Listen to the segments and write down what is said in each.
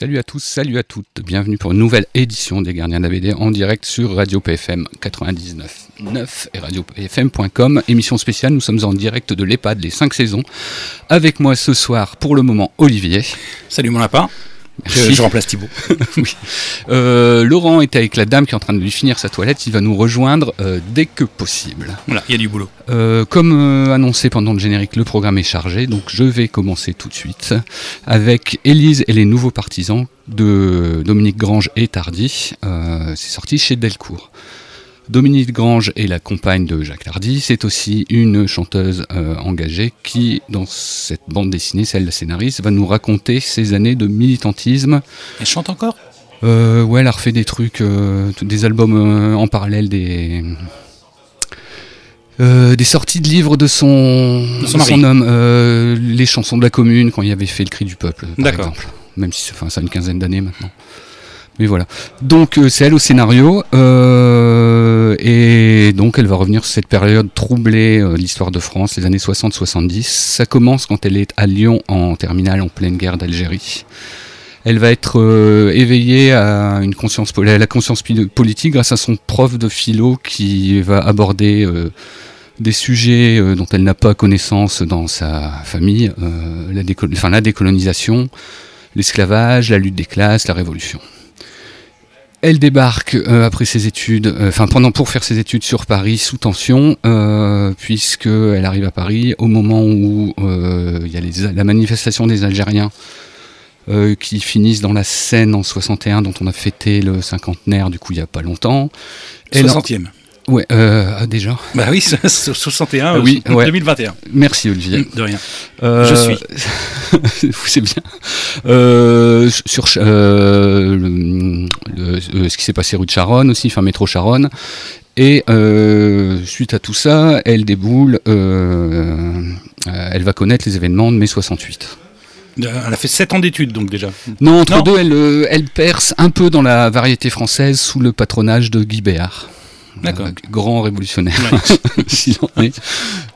Salut à tous, salut à toutes. Bienvenue pour une nouvelle édition des Gardiens de la BD en direct sur Radio PFM 99.9 et radiopfm.com. Émission spéciale, nous sommes en direct de l'EHPAD, les 5 saisons. Avec moi ce soir, pour le moment, Olivier. Salut mon lapin. Je, je, remplace Thibaut. oui. Euh, Laurent est avec la dame qui est en train de lui finir sa toilette. Il va nous rejoindre euh, dès que possible. Voilà, il y a du boulot. Euh, comme annoncé pendant le générique, le programme est chargé. Donc je vais commencer tout de suite avec Élise et les nouveaux partisans de Dominique Grange et Tardy. C'est sorti chez Delcourt. Dominique Grange est la compagne de Jacques Tardy. C'est aussi une chanteuse euh, engagée qui, dans cette bande dessinée, celle la scénariste, va nous raconter ses années de militantisme. Elle chante encore? Euh, Ouais, elle a refait des trucs, euh, des albums euh, en parallèle, des. Euh, des sorties de livres de son, De son de homme, euh, les chansons de la commune quand il avait fait le cri du peuple, par exemple. Même si ça, enfin, ça a une quinzaine d'années maintenant. Donc euh, c'est elle au scénario euh, et donc elle va revenir sur cette période troublée euh, l'histoire de France, les années 60-70. Ça commence quand elle est à Lyon en terminale en pleine guerre d'Algérie. Elle va être éveillée à une conscience la conscience politique grâce à son prof de philo qui va aborder des sujets dont elle n'a pas connaissance dans sa famille, la décolonisation, l'esclavage, la lutte des classes, la révolution. Elle débarque euh, après ses études, euh, enfin pendant pour faire ses études sur Paris sous tension, euh, puisque elle arrive à Paris au moment où euh, il y a les- la manifestation des Algériens qui finissent dans la Seine en 61, dont on a fêté le cinquantenaire du coup il y a pas longtemps. Elle- 60e. Ouais, euh, déjà. Bah oui, 61, Ah oui, euh, ouais. 2021. Merci Olivier. De rien. Euh, Je suis. c'est bien. Sur le- le- ce qui s'est passé rue de Charonne aussi, enfin métro Charonne. Et suite à tout ça, elle déboule, elle va connaître les événements de mai 68. Euh, Elle a fait 7 ans d'études donc déjà. Non, entre Non. deux, elle, elle perce un peu dans la variété française sous le patronage de Guy Béard. D'accord. Euh, grand révolutionnaire, Ouais. est.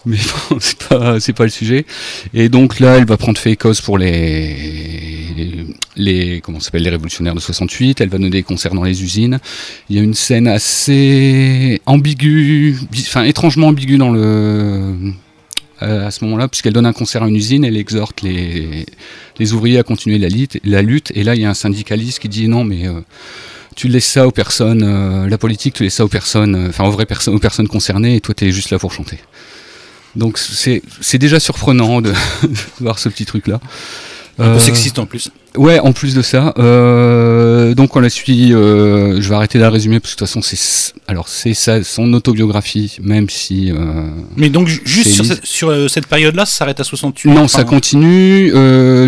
Mais bon, c'est pas, c'est pas le sujet. Et donc là, elle va prendre fait cause pour les, les, les- comment s'appelle, les révolutionnaires de 68. Elle va donner des concerts dans les usines. Il y a une scène assez ambiguë, bi- enfin étrangement ambiguë dans le, euh, à ce moment-là, puisqu'elle donne un concert à une usine, elle exhorte les, les ouvriers à continuer la lutte, la lutte. Et là, il y a un syndicaliste qui dit non, mais euh, tu laisses ça aux personnes, euh, la politique, tu laisses ça aux personnes, euh, enfin aux vraies personnes, aux personnes concernées, et toi, tu es juste là pour chanter. Donc c'est c'est déjà surprenant de, de voir ce petit truc-là. Un peu Euh, sexiste en plus. Ouais, en plus de ça. Euh, donc on la suit. euh, je vais arrêter de la résumer parce que de toute façon c'est alors c'est ça son autobiographie, même si euh, Mais donc ju- juste sur, cette, sur, cette période-là, ça s'arrête à 68 non, enfin, ça continue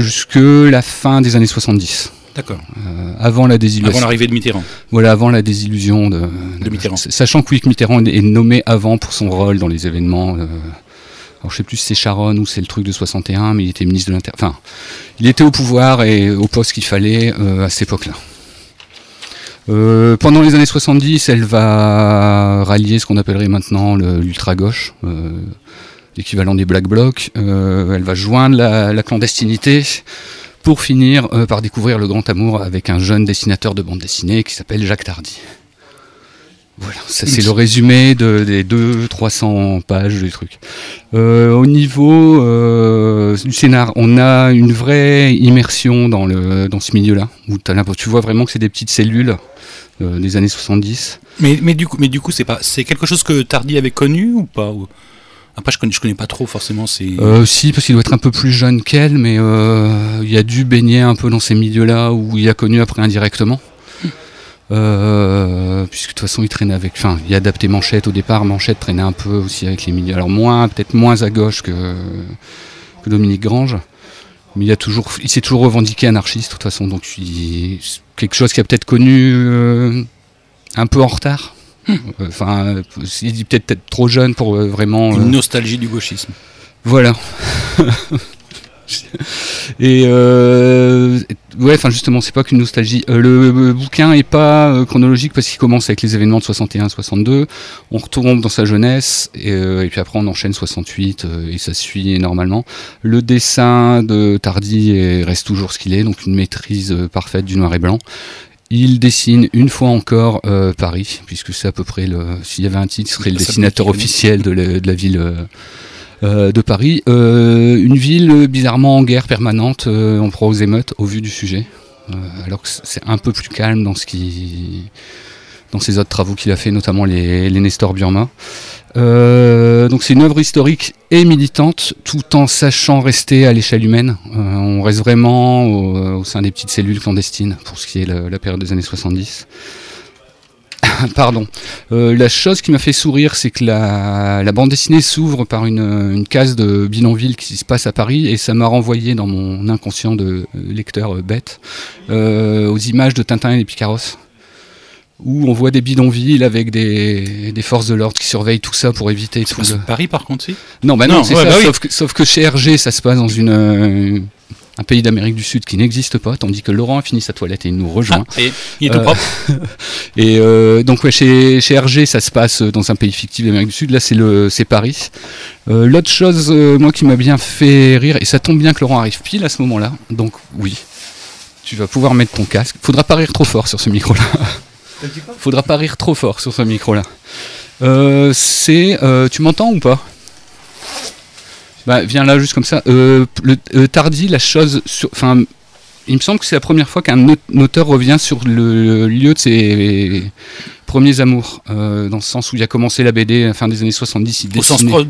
jusque la fin des années 70, D'accord. euh, avant la désillusion. Avant l'arrivée de Mitterrand. Voilà, avant la désillusion de, De Mitterrand. Sachant que oui, que Mitterrand est nommé avant pour son rôle dans les événements. euh, alors je sais plus si c'est Charonne ou c'est le truc de 61, mais il était ministre de l'Inter. Enfin, il était au pouvoir et au poste qu'il fallait euh, à cette époque-là. Euh, pendant les années 70, elle va rallier ce qu'on appellerait maintenant l'ultra-gauche, euh, l'équivalent des Black Blocs. Euh, elle va joindre la, la clandestinité pour finir euh, par découvrir le grand amour avec un jeune dessinateur de bande dessinée qui s'appelle Jacques Tardy. Voilà, ça c'est le résumé de, des 200-300 pages du truc. Euh, au niveau euh, du scénar, on a une vraie immersion dans, le, dans ce milieu-là, tu vois vraiment que c'est des petites cellules des années 70. Mais, mais du coup, mais du coup, c'est pas, c'est quelque chose que Tardy avait connu ou pas Après, je connais, je connais pas trop forcément. C'est. Euh, si, parce qu'il doit être un peu plus jeune qu'elle, mais euh, il a dû baigner un peu dans ces milieux-là où il a connu après indirectement. Euh, puisque de toute façon il traînait avec, enfin il a adapté Manchette au départ, Manchette traînait un peu aussi avec les milieux, alors moins, peut-être moins à gauche que, que Dominique Grange, mais il a toujours, il s'est toujours revendiqué anarchiste de toute façon, donc il- quelque chose qu'il a peut-être connu euh, un peu en retard. Enfin, euh, il dit peut-être trop jeune pour euh, vraiment. euh, Une nostalgie du gauchisme. voilà. et euh, ouais, enfin justement, c'est pas qu'une nostalgie. Euh, le, bouquin est pas euh, chronologique parce qu'il commence avec les événements de 61-62. On retombe dans sa jeunesse et, et, puis après on enchaîne 68 et ça suit normalement. Le dessin de Tardy reste toujours ce qu'il est, donc une maîtrise parfaite du noir et blanc. Il dessine une fois encore euh, Paris, puisque c'est à peu près le. S'il y avait un titre, ce serait le dessinateur officiel de la, de la ville euh, de Paris. Euh, une ville bizarrement en guerre permanente, on prend aux émeutes au vu du sujet, alors que c'est un peu plus calme dans ce qui, dans ses autres travaux qu'il a fait, notamment les, Nestor Burma. Euh, donc c'est une œuvre historique et militante, tout en sachant rester à l'échelle humaine. Euh, on reste vraiment au, sein des petites cellules clandestines pour ce qui est la, période des années 70. Pardon. Euh, la chose qui m'a fait sourire, c'est que la, bande dessinée s'ouvre par une, case de bidonville qui se passe à Paris et ça m'a renvoyé dans mon inconscient de lecteur bête aux images de Tintin et les Picaros où on voit des bidonvilles avec des, des forces de l'ordre qui surveillent tout ça pour éviter tout le... Paris par contre, si? Non, bah non, c'est ça, bah sauf, que, sauf, que, chez RG, ça se passe dans une, euh, un pays d'Amérique du Sud qui n'existe pas, tandis que Laurent a fini sa toilette et il nous rejoint. Ah, et il est tout propre. et euh, donc ouais, chez, chez RG, ça se passe dans un pays fictif d'Amérique du Sud, là c'est Paris. Euh, L'autre chose, euh, moi, qui m'a bien fait rire, et ça tombe bien que Laurent arrive pile à ce moment-là, donc oui, tu vas pouvoir mettre ton casque. Faudra pas rire trop fort sur ce micro-là. Faudra pas rire trop fort sur ce micro-là. Euh, c'est. Euh, tu m'entends ou pas Bah, viens là juste comme ça. Euh, le, la chose. Enfin, il me semble que c'est la première fois qu'un auteur revient sur le, lieu de ses premiers amours, euh, dans le sens où il a commencé la BD à la fin des années 70. Il au sens non,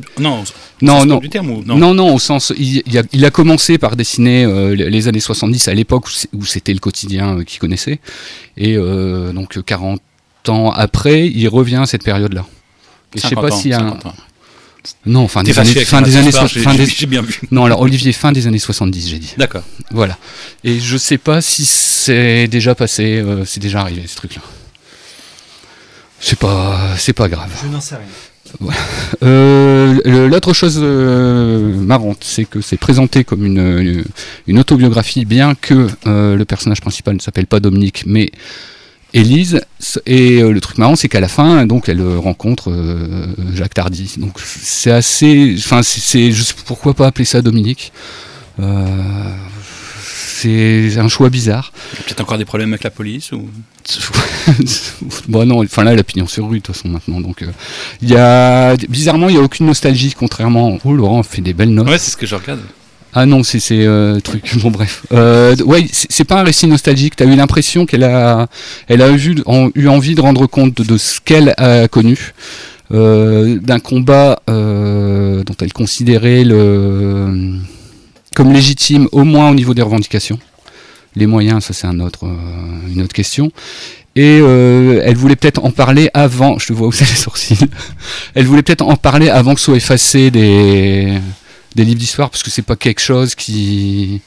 non, non. du terme non, non, non, au sens, il, il, a, commencé par dessiner euh, les années 70 à l'époque où c'était le quotidien euh, qu'il connaissait, et donc 40 ans après, il revient à cette période-là. Et je sais pas s'il y a un... Non, fin des années, fin des années, fin des... bien vu. Non, alors Olivier, fin des années 70, j'ai dit. D'accord. Voilà. Et je sais pas si c'est déjà passé, c'est déjà arrivé ce truc-là. C'est pas, c'est pas grave. Je n'en sais rien. Euh, l'autre chose euh, marrante, c'est que c'est présenté comme une, une, autobiographie, bien que euh, le personnage principal ne s'appelle pas Dominique, mais Élise. Et le truc marrant, c'est qu'à la fin, donc, elle rencontre Jacques Tardy. Donc, c'est assez. Enfin, c'est pourquoi pas appeler ça Dominique? C'est un choix bizarre. Peut-être encore des problèmes avec la police ou? Bon non, enfin là la pignon sur rue de toute façon maintenant. Donc euh, il y a bizarrement il y a aucune nostalgie contrairement. Oh Laurent fait des belles notes. Ouais c'est ce que je regarde. Ah non, c'est euh, truc. Bon bref. Euh, ouais, c'est pas un récit nostalgique. T'as eu l'impression qu'elle a, elle a eu, eu envie de rendre compte de, ce qu'elle a connu, euh, d'un combat dont elle considérait le comme légitime, au moins au niveau des revendications. Les moyens, ça c'est un autre, euh, une autre question. Et euh, elle voulait peut-être en parler avant, je te vois où les sourcils, elle voulait peut-être en parler avant que soient effacés des, des livres d'histoire, parce que c'est pas quelque chose qui,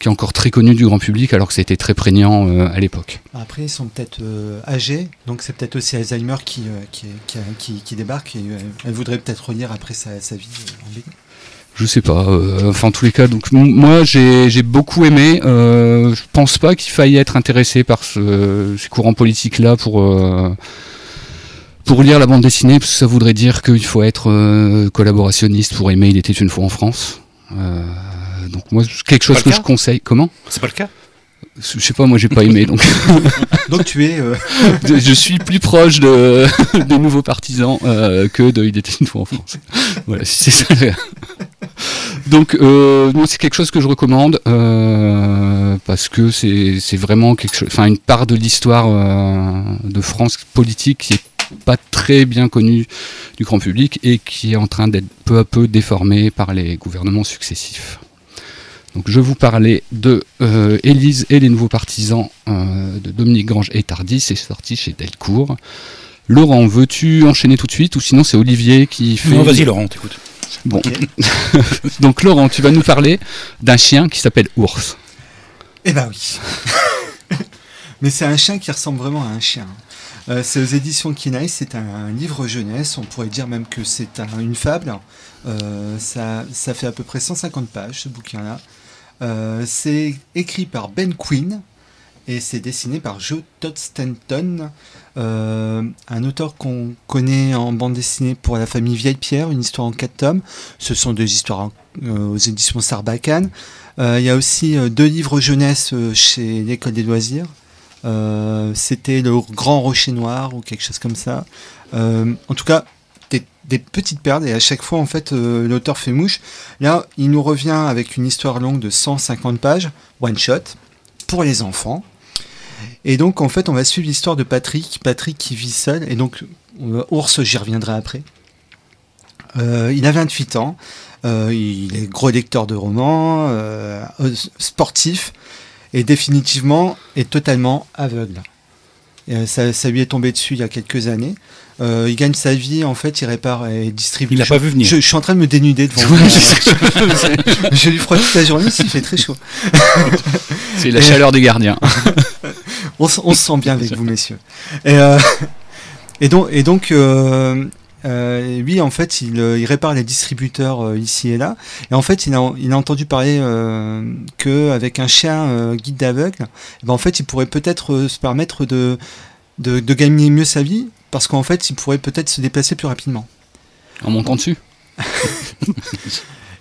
est encore très connu du grand public, alors que c'était très prégnant euh, à l'époque. Après, ils sont peut-être âgés, donc c'est peut-être aussi Alzheimer qui, débarque, et elle voudrait peut-être relire après sa, sa vie en BD je sais pas. Euh, enfin, en tous les cas, donc moi j'ai beaucoup aimé. Euh, je pense pas qu'il faille être intéressé par ce, ces courants politiques là pour euh, pour lire la bande dessinée, parce que ça voudrait dire qu'il faut être euh, collaborationniste pour aimer Il était une fois en France. donc moi, quelque chose que je conseille. Comment? C'est pas le cas? Je sais pas, moi j'ai pas aimé donc. donc tu es. je suis plus proche de, des nouveaux partisans que de Il était une fois en France. voilà, si c'est ça. Donc, euh, c'est quelque chose que je recommande euh, parce que c'est vraiment quelque chose, enfin une part de l'histoire euh, de France politique qui est pas très bien connue du grand public et qui est en train d'être peu à peu déformée par les gouvernements successifs. Donc, je vous parlais de Élise et les nouveaux partisans de Dominique Grange et Tardy, c'est sorti chez Delcourt. Laurent, veux-tu enchaîner tout de suite ou sinon c'est Olivier qui fait. Non, vas-y Laurent, t'écoutes. Bon. Donc Laurent, tu vas nous parler d'un chien qui s'appelle Ours. Eh ben oui. Mais c'est un chien qui ressemble vraiment à un chien. Euh, c'est aux éditions Kinaï, c'est un, livre jeunesse, on pourrait dire même que c'est une fable. Euh, ça, ça, fait à peu près 150 pages ce bouquin-là. Euh, c'est écrit par Ben Quinn et c'est dessiné par Joe Todd Stanton, euh, un auteur qu'on connaît en bande dessinée pour la famille Vieille Pierre, une histoire en quatre tomes. Ce sont deux histoires euh, aux éditions Sarbacane. Il y a aussi deux livres jeunesse chez l'école des loisirs. C'était le Grand Rocher Noir ou quelque chose comme ça. En tout cas, des, petites perles et à chaque fois en fait euh, l'auteur fait mouche. Là, il nous revient avec une histoire longue de 150 pages, one shot, pour les enfants. Et donc en fait, on va suivre l'histoire de Patrick, Patrick qui vit seul et donc ours, j'y reviendrai après. Euh, il a 28 ans, euh, il est gros lecteur de romans, sportif et définitivement est totalement aveugle. Ça lui est tombé dessus il y a quelques années. Euh, il gagne sa vie, en fait, il répare et distribue. Il l'a pas vu venir. Je, je suis en train de me dénuder devant vous. J'ai lu froid toute la journée, il fait très chaud. C'est la chaleur des gardiens. On, se sent bien avec vous, messieurs. Et, euh, et donc, et donc euh, lui, en fait, il, il répare les distributeurs euh, ici et là. Et en fait, il a, il a entendu parler euh, qu'avec un chien guide d'aveugle, ben, en fait, il pourrait peut-être se permettre de, de, de gagner mieux sa vie, parce qu'en fait, il pourrait peut-être se déplacer plus rapidement. En montant dessus.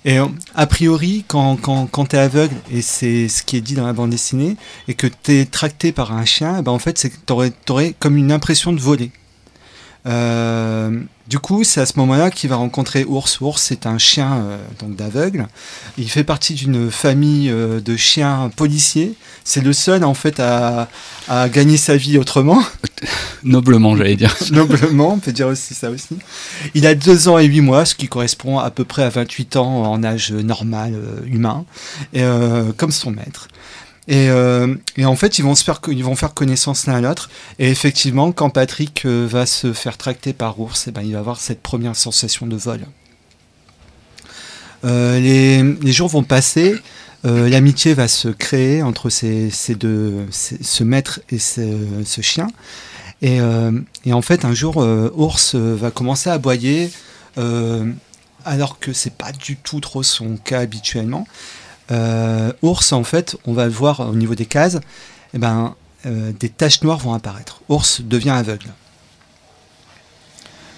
Et euh, a priori, quand, quand, quand tu es aveugle, et c'est ce qui est dit dans la bande dessinée, et que tu es tracté par un chien, eh ben en fait, tu aurais, comme une impression de voler. Euh, du coup, c'est à ce moment-là qu'il va rencontrer Ours. Ours, c'est un chien euh, donc d'aveugle. Il fait partie d'une famille euh, de chiens policiers. C'est le seul, en fait, à, à gagner sa vie autrement. Noblement, j'allais dire. Noblement, on peut dire aussi ça aussi. Il a 2 ans et 8 mois, ce qui correspond à peu près à 28 ans en âge normal, euh, humain, et, comme son maître. Et, euh, et en fait, ils vont, faire, connaissance l'un à l'autre. Et effectivement, quand Patrick euh, va se faire tracter par ours, eh ben, il va avoir cette première sensation de vol. Euh, les, jours vont passer. L'amitié va se créer entre ces, deux, ce maître et ce, chien. Et, et en fait, un jour, Ours va commencer à aboyer, alors que c'est pas du tout trop son cas habituellement. Euh, Ours, en fait, on va voir au niveau des cases, eh ben, euh, des taches noires vont apparaître. Ours devient aveugle.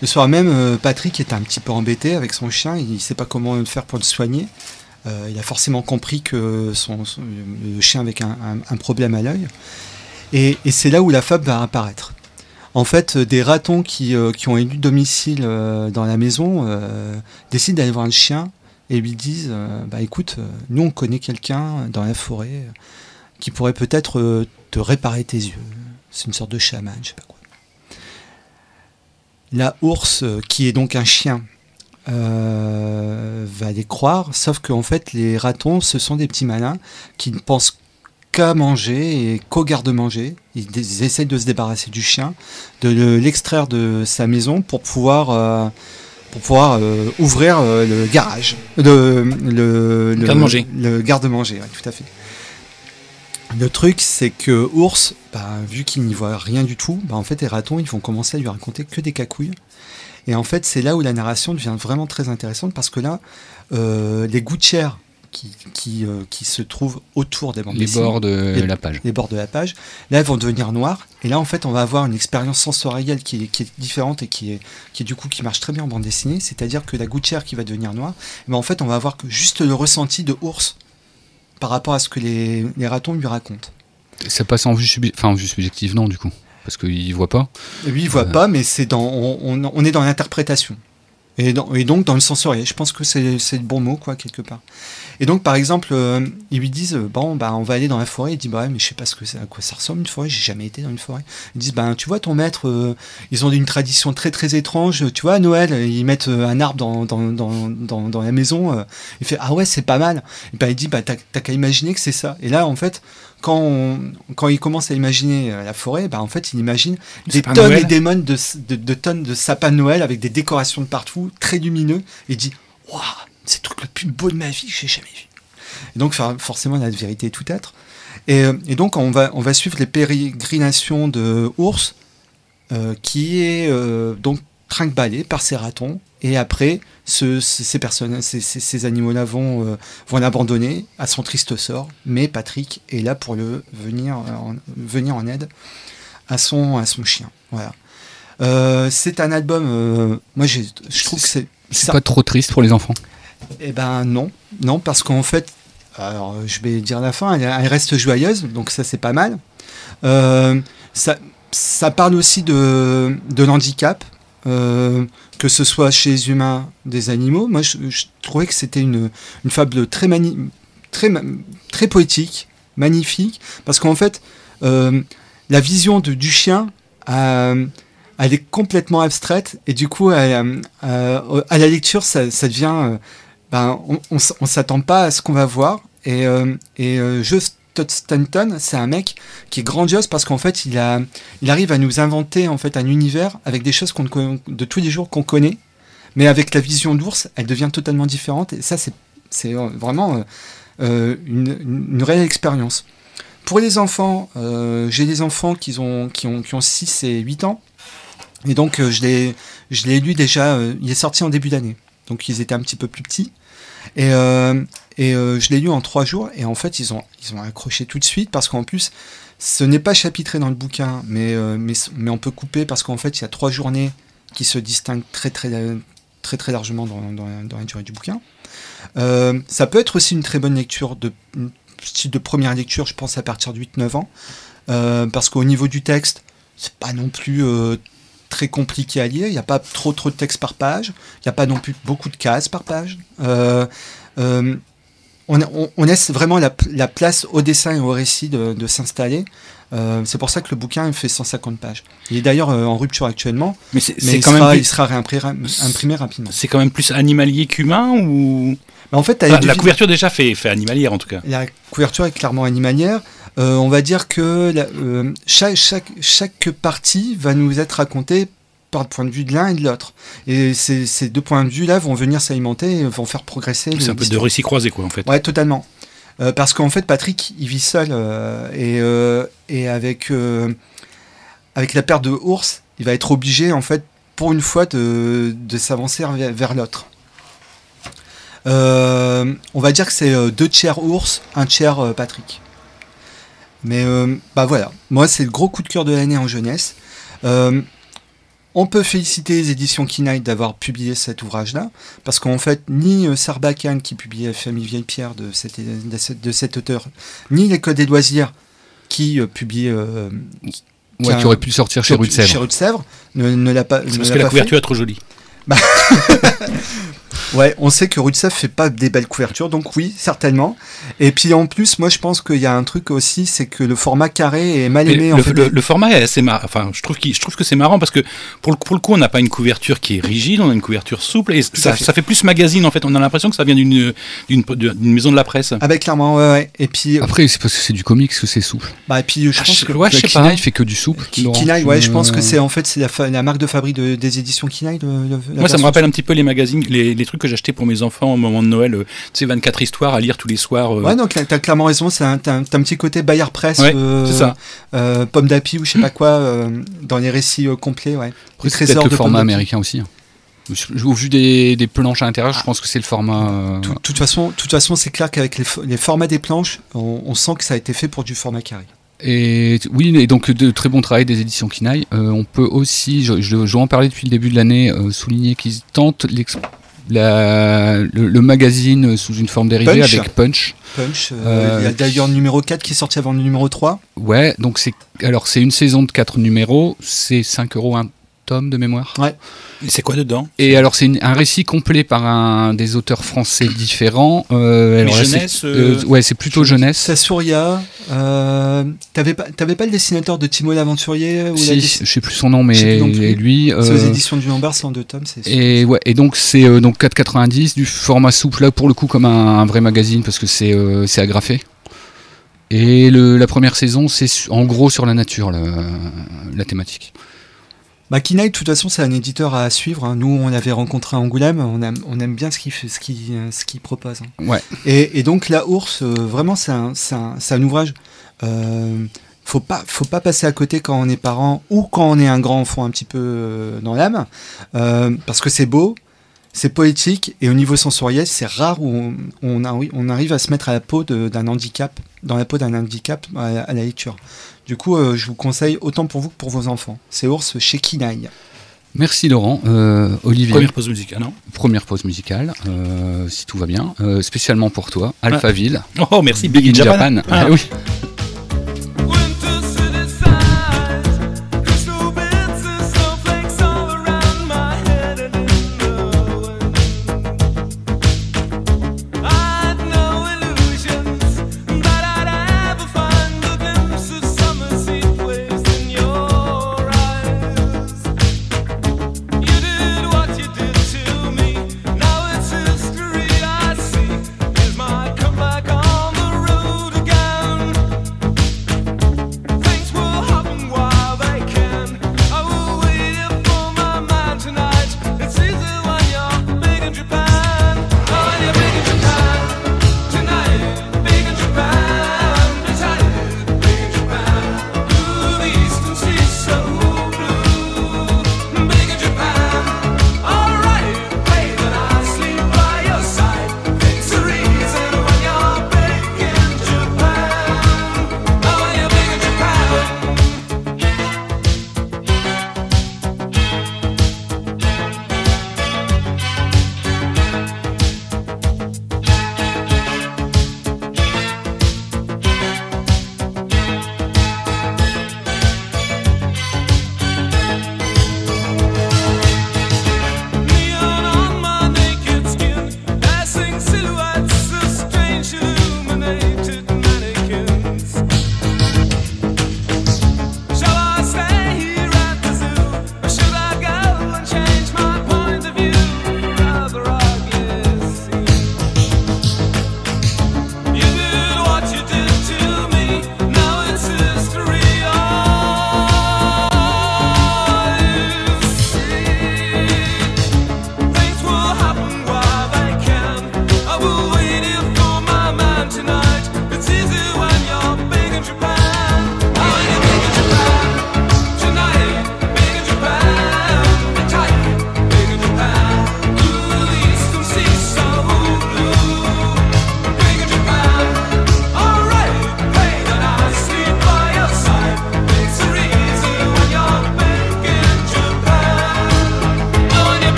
Le soir même, euh, Patrick est un petit peu embêté avec son chien, il ne sait pas comment le faire pour le soigner. Il a forcément compris que son, le chien avait un, problème à l'œil. Et, et c'est là où la fable va apparaître. En fait, des ratons qui, qui ont élu domicile dans la maison décident d'aller voir le chien et lui disent euh, Bah écoute, euh, nous on connaît quelqu'un dans la forêt euh, qui pourrait peut-être euh, te réparer tes yeux. C'est une sorte de chaman, je sais pas quoi. La ours, qui est donc un chien, va les croire, sauf qu'en fait, les ratons, ce sont des petits malins qui ne pensent qu'à manger et qu'au garde-manger. Ils, ils essayent de se débarrasser du chien, de le- l'extraire de sa maison pour pouvoir, pour pouvoir euh, ouvrir euh, le garage. Le, le, le- Garde-manger. Le garde-manger, ouais, tout à fait. Le truc, c'est que Ours, bah, vu qu'il n'y voit rien du tout, bah, en fait, les ratons, ils vont commencer à lui raconter que des cacouilles. Et en fait, c'est là où la narration devient vraiment très intéressante parce que là, euh, les gouttières qui, qui, euh, qui se trouvent autour des bandes Les dessinées, bords de Les- la page. les bords de la page, là, elles vont devenir noires. Et là, en fait, on va avoir une expérience sensorielle qui est, qui est différente et qui est, qui est du coup qui marche très bien en bande dessinée. C'est-à-dire que la gouttière qui va devenir noire, mais en fait, on va avoir que juste le ressenti de ours par rapport à ce que les, les ratons lui racontent. Ça passe en vue, subi- enfin, en vue subjective, non, du coup. Parce qu'il voit pas. Lui, il voit Euh. pas, mais c'est dans, on, on- on est dans l'interprétation. Et, et donc dans le sensoriel. Je pense que c'est c'est le bon mot, quoi, quelque part. Et donc, par exemple, euh, ils lui disent euh, Bon, bah, on va aller dans la forêt. Il dit Bah, ouais, mais je sais pas ce que c'est, à quoi ça ressemble une forêt, j'ai jamais été dans une forêt. Ils disent Ben, tu vois, ton maître, euh, ils ont une tradition très très étrange. Tu vois, à Noël, ils mettent un arbre dans, dans, dans, dans, dans la maison. euh. il fait Ah ouais, c'est pas mal. Et ben, il dit Bah, t'as qu'à imaginer que c'est ça. Et là, en fait, quand, on- quand il commence à imaginer la forêt, bah, en fait, il imagine des tonnes Noël. et des tonnes de, de- de tonnes de sapins de Noël avec des décorations de partout, très lumineux, et il dit Waouh, c'est le truc le plus beau de ma vie que j'ai jamais vu. Et donc, for- forcément, la vérité est tout être. Et, euh, et donc, on va, on va suivre les pérégrinations de Ours, euh, qui est euh, donc trinque par ces ratons. Et après, ce- ce- ces, personnes, ces, ces- ces animaux-là vont, euh, vont l'abandonner à son triste sort. Mais Patrick est là pour le venir, en, venir en aide à son, à son chien. Voilà. C'est un album. moi, je trouve que c'est. C'est pas trop triste pour les enfants? Eh ben non, non, parce qu'en fait, je vais dire la fin, elle, reste joyeuse, donc ça c'est pas mal. Euh, ça, parle aussi de, de l'handicap, euh, que ce soit chez les humains, des animaux. Moi, je, trouvais que c'était une, fable très, poétique, magnifique, parce qu'en fait, euh, la vision de, du chien, elle est complètement abstraite, et du coup, à la lecture, ça devient... ben, on, on s'attend pas à ce qu'on va voir. Et, euh, et euh, Stanton, c'est un mec qui est grandiose parce qu'en fait, il, arrive à nous inventer en fait un univers avec des choses ne de tous les jours qu'on connaît, mais avec la vision d'ours, elle devient totalement différente. Et ça, c'est euh, vraiment euh, une, réelle expérience. Pour les enfants, j'ai des enfants qui ont, qui, ont, qui ont 6 et 8 ans. Et donc, je l'ai je l'ai lu déjà, il est sorti en début d'année. Donc, ils étaient un petit peu plus petits. Et, euh, euh, je l'ai lu en trois jours. Et en fait, ils ont, ils ont accroché tout de suite parce qu'en plus, ce n'est pas chapitré dans le bouquin, mais, euh, mais, mais on peut couper parce qu'en fait, il y a trois journées qui se distinguent très, très, très, très largement dans, dans, dans la durée du bouquin. Ça peut être aussi une très bonne lecture, de, style de première lecture, je pense à partir de 8-9 ans. Parce qu'au niveau du texte, c'est pas non plus très compliqué à lire. Il n'y a pas trop trop de texte par page. Il n'y a pas non plus beaucoup de cases par page. Euh, euh, on, on- on laisse vraiment la, la place au dessin et au récit de, de s'installer. Euh, c'est pour ça que le bouquin fait 150 pages. Il est d'ailleurs euh, en rupture actuellement, Mais c'est mais c'est il, quand, sera, même il sera réimprimé, imprimé rapidement. c'est quand même plus animalier qu'humain ou en fait, la couverture déjà fait, fait animalière en tout cas. La couverture est clairement animalière. Euh, on va dire que la- euh, chaque, chaque, chaque partie va nous être racontée par le point de vue de l'un et de l'autre. Et ces, ces deux points de vue-là vont venir s'alimenter et vont faire progresser. C'est un peu de récit croisé quoi en fait. Ouais, totalement. Euh, parce qu'en fait, Patrick, il vit seul et, et avec, avec la perte de ours, il va être obligé, en fait, pour une fois, de, de s'avancer vers, vers l'autre. On va dire que c'est deux tiers ours, un tiers Patrick. Mais euh, bah voilà, moi c'est le gros coup de cœur de l'année en jeunesse. Euh, on peut féliciter les éditions Kinaï d'avoir publié cet ouvrage-là, parce qu'en fait, ni euh, Sarbacane qui publiait famille Vieille Pierre de, cet, de, cet, de cet auteur, ni les Codes des loisirs qui euh, publiaient euh, Ouais, qui aurait pu sortir chez Rue de chez Sèvres. Rue de Sèvres, ne, ne l'a pas. C'est parce l'a que la couverture est trop jolie. Ouais, on sait que de Sèvres fait pas des belles couvertures, donc oui, certainement. Et puis en plus, moi je pense qu'il y a un truc aussi, c'est que le format carré est mal Mais aimé. le, en fait. le- le format est assez marrant. Enfin, je trouve, qu'il- je trouve que c'est marrant parce que pour le, pour le coup, on n'a pas une couverture qui est rigide, on a une couverture souple et ça, fait. ça fait plus magazine en fait. On a l'impression que ça vient d'une maison de la presse. Ah bah clairement, ouais, ouais. Et puis, Après, c'est parce que c'est du comics que c'est souple. bah, et puis je Ah, pense je- que ouais, je sais Kinaï pas. fait que du souple. Kinaï, ouais, je pense que Euh, c'est en fait c'est la, marque de fabrique de- des éditions Kinaï. la Moi, ça me rappelle un petit peu les magazines, les, les trucs que j'achetais pour mes enfants au moment de Noël. euh, Tu sais, 24 histoires à lire tous les soirs. euh, Ouais, donc t'as clairement raison, c'est un, t'as un, t'as un petit côté Bayard Press, Ouais, euh, c'est ça. euh, Pomme d'Api ou je sais pas quoi, euh, dans les récits euh, complets, ouais. Après, c'est peut-être le de format américain aussi. hein. Au vu des, des planches à l'intérieur, je pense que c'est le format. euh, De toute façon, toute façon, c'est clair qu'avec les, les formats des planches, on, on sent que ça a été fait pour du format carré. Et oui, et donc de très bon travail des éditions Kinaï. Euh, on peut aussi, je, je, je vais en parler depuis le début de l'année, euh, souligner qu'ils tentent l'ex- la- le, le magazine sous une forme dérivée Punch. avec Punch. Punch, euh, Euh, il y a d'ailleurs le numéro 4 qui est sorti avant le numéro 3. Ouais, donc c'est alors c'est une saison de 4 numéros, c'est 5 euros un tome de mémoire. Et c'est quoi dedans? Et alors c'est une- un récit complet par un des auteurs français différents. Euh, alors là, c'est- jeunesse, euh, ouais, c'est plutôt jeunesse. Sassuria, euh, t'avais pas, t'avais pas le dessinateur de Timo l'aventurier ou la Si, je sais plus son nom, mais lui. C'est aux euh, éditions du Lombard, c'est en deux tomes. c'est Et ouais, et donc c'est euh, donc 4,90 du format souple là pour le coup comme un, un vrai magazine parce que c'est euh, c'est agrafé. Et le, la première saison c'est en gros sur la nature la, la thématique. Bah, Kinaï, de toute façon, c'est un éditeur à suivre. hein. Nous, on l'avait rencontré à Angoulême. On aime, on aime bien ce qu'il ce ce propose. hein. Ouais. Et, et donc, La Ours, euh, vraiment, c'est un, ouvrage. euh, faut pas, faut pas passer à côté quand on est parent ou quand on est un grand enfant un petit peu euh, dans l'âme, euh, parce que c'est beau, c'est poétique et au niveau sensoriel, c'est rare où on, on, arri- on arrive à se mettre à la peau d'un handicap, dans la peau d'un handicap à, à la lecture. Du coup, euh, je vous conseille autant pour vous que pour vos enfants. C'est Ours chez Kinaï. Merci Laurent. Euh, Olivier, Première pause musicale, non première pause musicale, euh, si tout va bien. Euh, spécialement pour toi, Alphaville. Oh, merci, Big in Japan. Ah. Ah oui.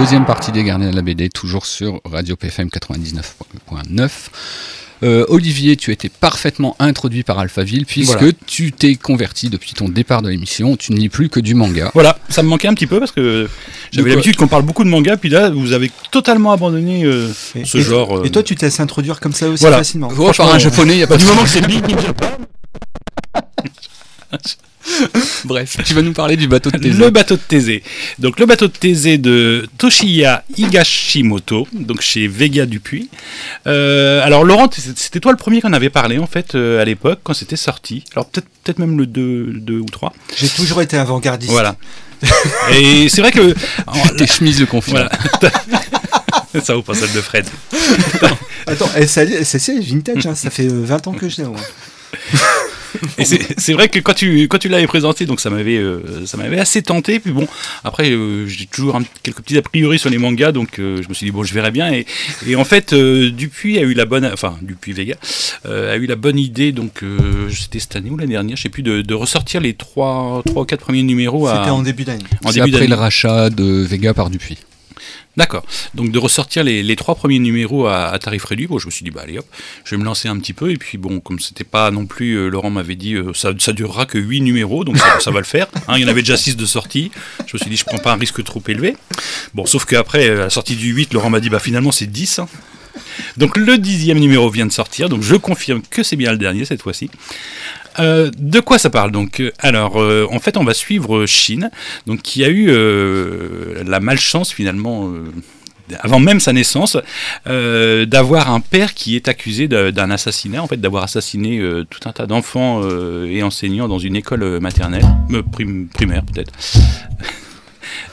Deuxième partie des Gardiens de la BD, toujours sur Radio PFM 99.9. Euh, Olivier, tu as été parfaitement introduit par Alphaville puisque Voilà. tu t'es converti depuis ton départ de l'émission. Tu ne lis plus que du manga. Voilà, ça me manquait un petit peu parce que j'avais l'habitude qu'on parle beaucoup de manga, puis là, vous avez totalement abandonné euh, Et- ce et- genre. euh, Et toi, tu te laisses introduire comme ça aussi Voilà. facilement. Oh, par Franchement, un japonais, il n'y a pas de du moment que c'est Big Japan. Bref, tu vas nous parler du bateau de tes Le bateau de Thésée. Donc le bateau de Thésée de Toshiya Higashimoto, donc chez Vega Dupuis. Euh, alors Laurent, c'était toi le premier qu'on avait parlé en fait euh, à l'époque quand c'était sorti. Alors peut-être peut-être même le 2, ou 3. J'ai toujours été avant-gardiste. Voilà. Et c'est vrai que Tes chemises de confinement. voilà. Ça vaut pas celle de Fred. Attends, celle-ci est vintage, hein, ça fait euh, 20 ans que je l'ai. Et c'est vrai que quand tu, quand tu l'avais présenté, donc ça m'avait euh, ça m'avait assez tenté. Puis bon, après, euh, j'ai toujours un- quelques petits a priori sur les mangas, donc euh, je me suis dit, bon, je verrai bien. Et, et en fait, euh, Dupuis a eu la bonne, enfin, Dupuis Vega euh, a eu la bonne idée, donc euh, c'était cette année ou l'année dernière, je sais plus, de, de ressortir les trois, trois ou quatre premiers numéros à, C'était en début d'année. en C'est début après d'année. le rachat de Vega par Dupuis. D'accord. Donc de ressortir les, trois premiers numéros à, tarif réduit, bon, je me suis dit bah allez hop, je vais me lancer un petit peu et puis bon comme c'était pas non plus, euh, Laurent m'avait dit euh, ça, durera que 8 numéros donc ça, ça va le faire. hein. il y en avait déjà 6 de sortie. Je me suis dit je prends pas un risque trop élevé. Bon sauf qu'après à la sortie du 8, Laurent m'a dit bah finalement c'est 10. hein. Donc le dixième numéro vient de sortir, donc je confirme que c'est bien le dernier cette fois-ci. Euh, de quoi ça parle donc? Alors, euh, en fait, on va suivre Shin, donc qui a eu euh, la malchance finalement. avant même sa naissance, d'avoir un père qui est accusé d'un assassinat, en fait, d'avoir assassiné tout un tas d'enfants et enseignants dans une école maternelle, prim- primaire peut-être.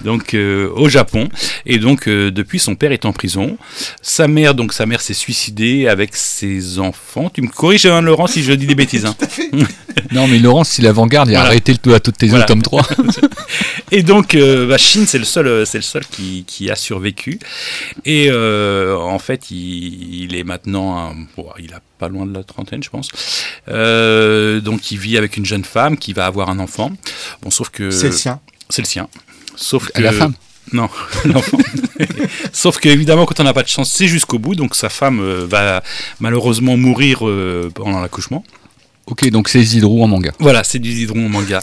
Donc euh, au Japon et donc euh, depuis son père est en prison sa mère donc sa mère s'est suicidée avec ses enfants tu me corriges hein, Laurent si je dis des bêtises hein. Non, mais Laurence, si l'avant-garde, il a Voilà. arrêté le à toutes tes Voilà. tome 3. Et donc, euh, bah, Shin, c'est le seul, euh, c'est le seul qui, qui a survécu. Et euh, en fait, il, il est maintenant, un- bon, il a pas loin de la trentaine, je pense. Euh, donc, il vit avec une jeune femme qui va avoir un enfant. Bon, sauf que C'est le sien. c'est le sien. Sauf que La femme. non, l'enfant. Sauf que évidemment, quand on n'a pas de chance, c'est jusqu'au bout. Donc, sa femme euh, va malheureusement mourir euh, pendant l'accouchement. Ok, donc c'est Zidrou en manga. Voilà, c'est du hydron en manga.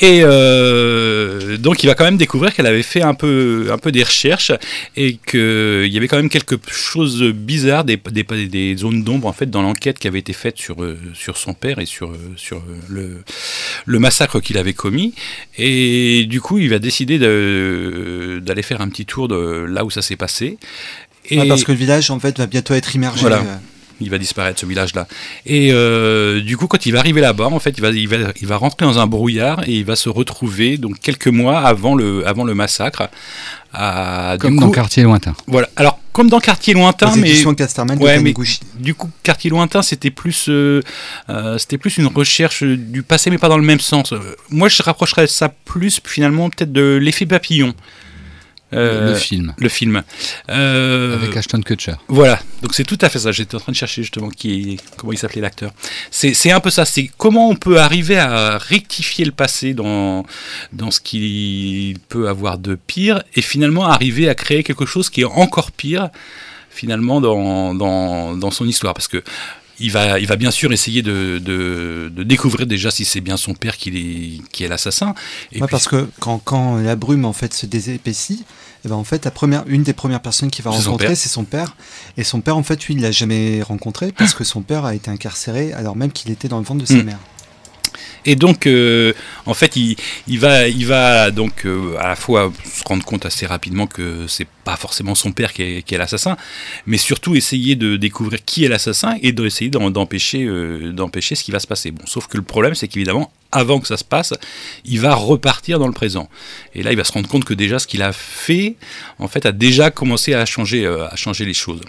Et euh, donc il va quand même découvrir qu'elle avait fait un peu, un peu des recherches et qu'il y avait quand même quelque chose de bizarre, des, des, des zones d'ombre en fait dans l'enquête qui avait été faite sur, euh, sur son père et sur, euh, sur euh, le, le massacre qu'il avait commis. Et du coup, il va décider de- d'aller faire un petit tour de là où ça s'est passé. Et Ouais, parce que le village, en fait, va bientôt être immergé. Voilà. Il va disparaître ce village-là. Et euh, du coup, quand il va arriver là-bas, en fait, il va, il, va, il va rentrer dans un brouillard et il va se retrouver donc quelques mois avant le, avant le massacre. À, Comme coup- dans Quartier Lointain. Voilà. Alors, comme dans Quartier Lointain, aux mais de Ouais, mais- du coup, Quartier Lointain, c'était plus, euh, euh, c'était plus une recherche du passé, mais pas dans le même sens. Moi, je rapprocherais ça plus, finalement, peut-être de l'effet papillon. Euh, le film. le film. Euh, Avec Ashton Kutcher. voilà, donc c'est tout à fait ça. J'étais en train de chercher justement qui, comment il s'appelait l'acteur. C'est c'est un peu ça. C'est comment on peut arriver à rectifier le passé dans, dans ce qu'il peut avoir de pire et finalement arriver à créer quelque chose qui est encore pire finalement dans, dans, dans son histoire. Parce que il va, il va bien sûr essayer de, de, de découvrir déjà si c'est bien son père qui est, qui est l'assassin. Ouais, parce que quand, quand la brume en fait se désépaissit, et ben en fait la première, une des premières personnes qu'il va rencontrer, c'est son père. Et son père, en fait, lui, il l'a jamais rencontré parce que son père a été incarcéré alors même qu'il était dans le ventre de sa Mm. mère. Et donc, euh, en fait, il, va, il va donc euh, à la fois se rendre compte assez rapidement que c'est pas forcément son père qui est, l'assassin, mais surtout essayer de découvrir qui est l'assassin et d'essayer d'empêcher, euh, d'empêcher ce qui va se passer. Bon, sauf que le problème, c'est qu'évidemment, avant que ça se passe, il va repartir dans le présent. Et là, il va se rendre compte que déjà ce qu'il a fait, en fait, a déjà commencé à changer, à changer les choses.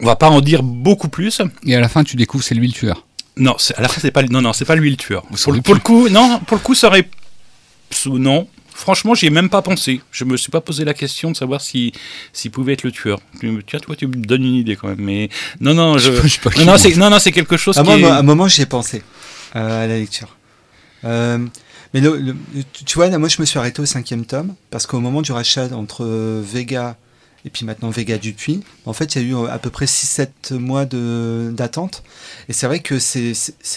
On va pas en dire beaucoup plus. Et à la fin, tu découvres c'est lui le tueur. Non, c'est- à la fin c'est pas non non c'est pas lui le tueur. Pour, le- saurez pour le coup non pour le coup ça aurait non franchement j'y ai même pas pensé. Je me suis pas posé la question de savoir si s'il pouvait être le tueur. Tu Tiens toi tu me donnes une idée quand même mais non non je Je pas qui, non non c'est non non c'est quelque chose À qui moi, est- moi, à un moment, j'y ai pensé euh, à la lecture. Euh, mais le- le- tu- vois, là, moi, je me suis arrêté au cinquième tome parce qu'au moment du rachat entre Vega et puis maintenant Vega Dupuis, en fait, il y a eu euh, à peu près 6-7 mois d'attente. Et c'est vrai que c'est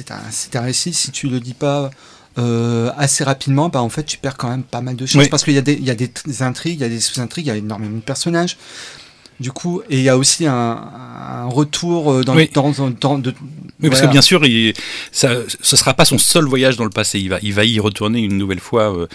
un, c'est un récit, si tu le dis pas euh, assez rapidement, bah, en fait, tu perds quand même pas mal de choses Oui. parce qu'il y a des, il y a des intrigues, il y a des sous-intrigues, il y a énormément de personnages. Du coup, et il y a aussi un, un retour euh, dans, Oui. dans, dans, dans- de, Oui, parce que bien sûr, il, ça, ce sera pas son seul voyage dans le passé. Il va, il va y retourner une nouvelle fois. euh,